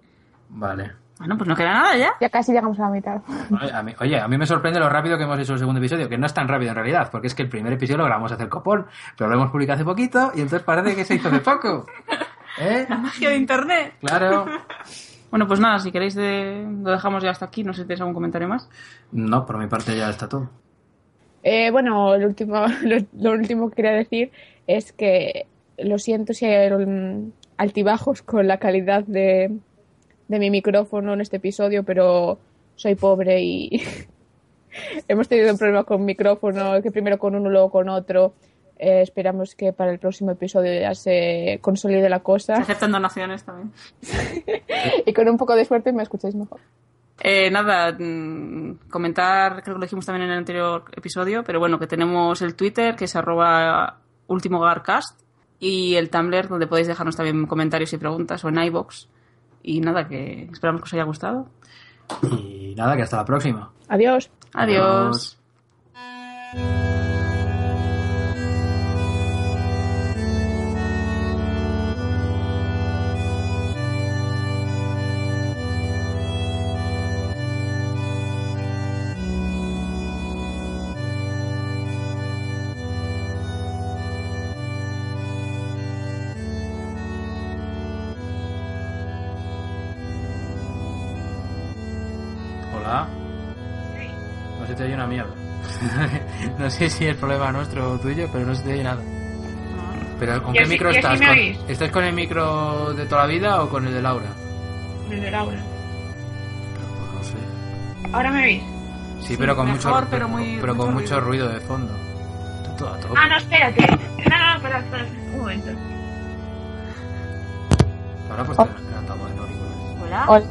Vale. Bueno, pues no queda nada ya. ya casi llegamos a la mitad. Oye, a mí, oye, a mí me sorprende lo rápido que hemos hecho el segundo episodio, que no es tan rápido en realidad, porque es que el primer episodio lo grabamos hace el copón, pero lo hemos publicado hace poquito y entonces parece que se hizo hace poco. ¿Eh? La magia de internet. Claro. Bueno, pues nada, si queréis de- lo dejamos ya hasta aquí. No sé si tenéis algún comentario más. No, por mi parte ya está todo. Eh, bueno, lo último, lo, lo último que quería decir es que lo siento si hay altibajos con la calidad de, de mi micrófono en este episodio, pero soy pobre y hemos tenido un problema con micrófono, que primero con uno, luego con otro. Eh, esperamos que para el próximo episodio ya se consolide la Se cosa aceptan donaciones también. y con un poco de suerte me escucháis mejor. Eh, nada, mm, comentar, creo que lo dijimos también en el anterior episodio, pero bueno, que tenemos el Twitter, que es arroba ultimogarcast, y el Tumblr, donde podéis dejarnos también comentarios y preguntas, o en iBox. Y nada, que esperamos que os haya gustado. Y nada, que hasta la próxima. Adiós. Adiós. Hola. Sé si es problema nuestro o tuyo, pero no se te oye nada. ¿Pero con qué sí- micro sí estás? ¿Con-. ¿Estás con el micro de toda la vida o con el de Laura? Desde Laura. Pues no sé. ¿Ahora me oís? Sí, pero con mejor, mucho, pero muy- pero con mucho mucho ruido de fondo. Tú todo a tope. Ah, no, espérate. No, no, espera, espera. Un momento. Ahora pues te te tapado en auriculares. Hola. Hola.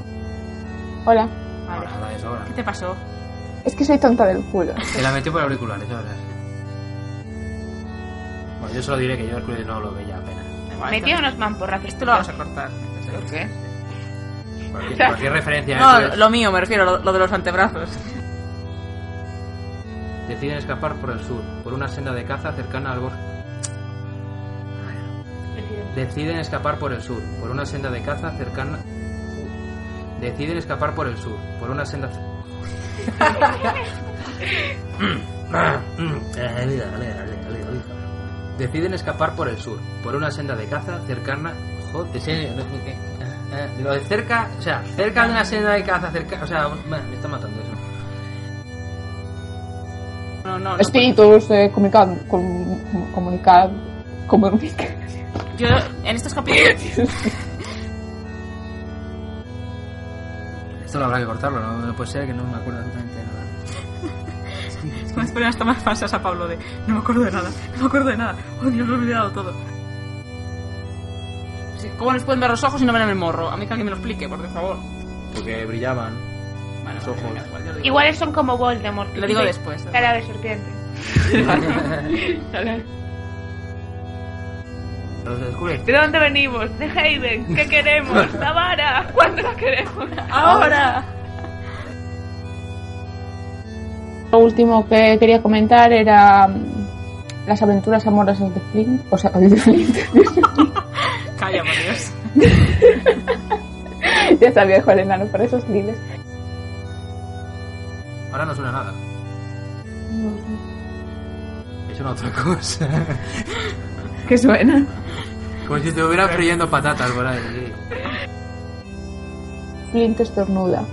Hola. Vale. Ahora, es ahora. ¿Qué te pasó? Es que soy tonta del culo. Te la metí por auriculares, ahora. Bueno, yo solo diré que yo Hércules no lo veía apenas. Metí unos mamporrazos. Esto lo vamos a cortar. ¿Por qué? Cualquier, cualquier referencia a No, lo mío, me refiero, lo, lo de los antebrazos. deciden escapar por el sur, por una senda de caza cercana al bosque. Deciden escapar por el sur, por una senda de caza cercana. Deciden escapar por el sur, por una senda. Deciden escapar por el sur, por una senda de caza cercana. Joder, sí, eh, lo de cerca, o sea, cerca de una senda de caza, cerca, o sea, me está matando eso. No, no, no. Espíritus eh, comunicando. Com, comunicar. Comunicar. Yo, en estos capítulos. Esto lo habrá que cortarlo, no, no puede ser que no me acuerdo absolutamente de nada. Me esperan hasta más falsas a Pablo de. No me acuerdo de nada, no me acuerdo de nada. Oh, Dios, lo he olvidado todo. Sí, ¿Cómo les pueden ver los ojos y no ven el morro? A mí que alguien me lo explique, por favor. Porque brillaban. Bueno, Los ojos. igual, son como Voldemort. Lo digo después. Cara de serpiente. Los descubres. ¿De dónde venimos? De Haven. ¿Qué queremos? La vara. ¿Cuándo la queremos? ¡Ahora! Lo último que quería comentar era mm, las aventuras amorosas de Flint. O sea, de Flint. Calla, por Dios. ya sabía Juan Enano para esos liles. Ahora no suena nada. Es una otra cosa. ¿Qué suena? Como si estuviera friendo patatas por ahí. Flint estornuda.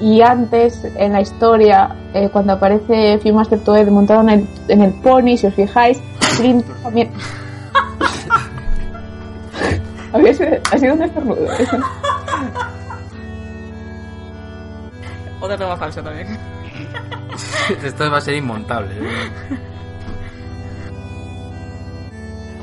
Y antes, en la historia, eh, cuando aparece Phil Master Toad montado en el, en el pony, si os fijáis, Flint también... Había sido- ha sido un estornudo. Otra toma falsa también. Esto va a ser inmontable. ¿eh?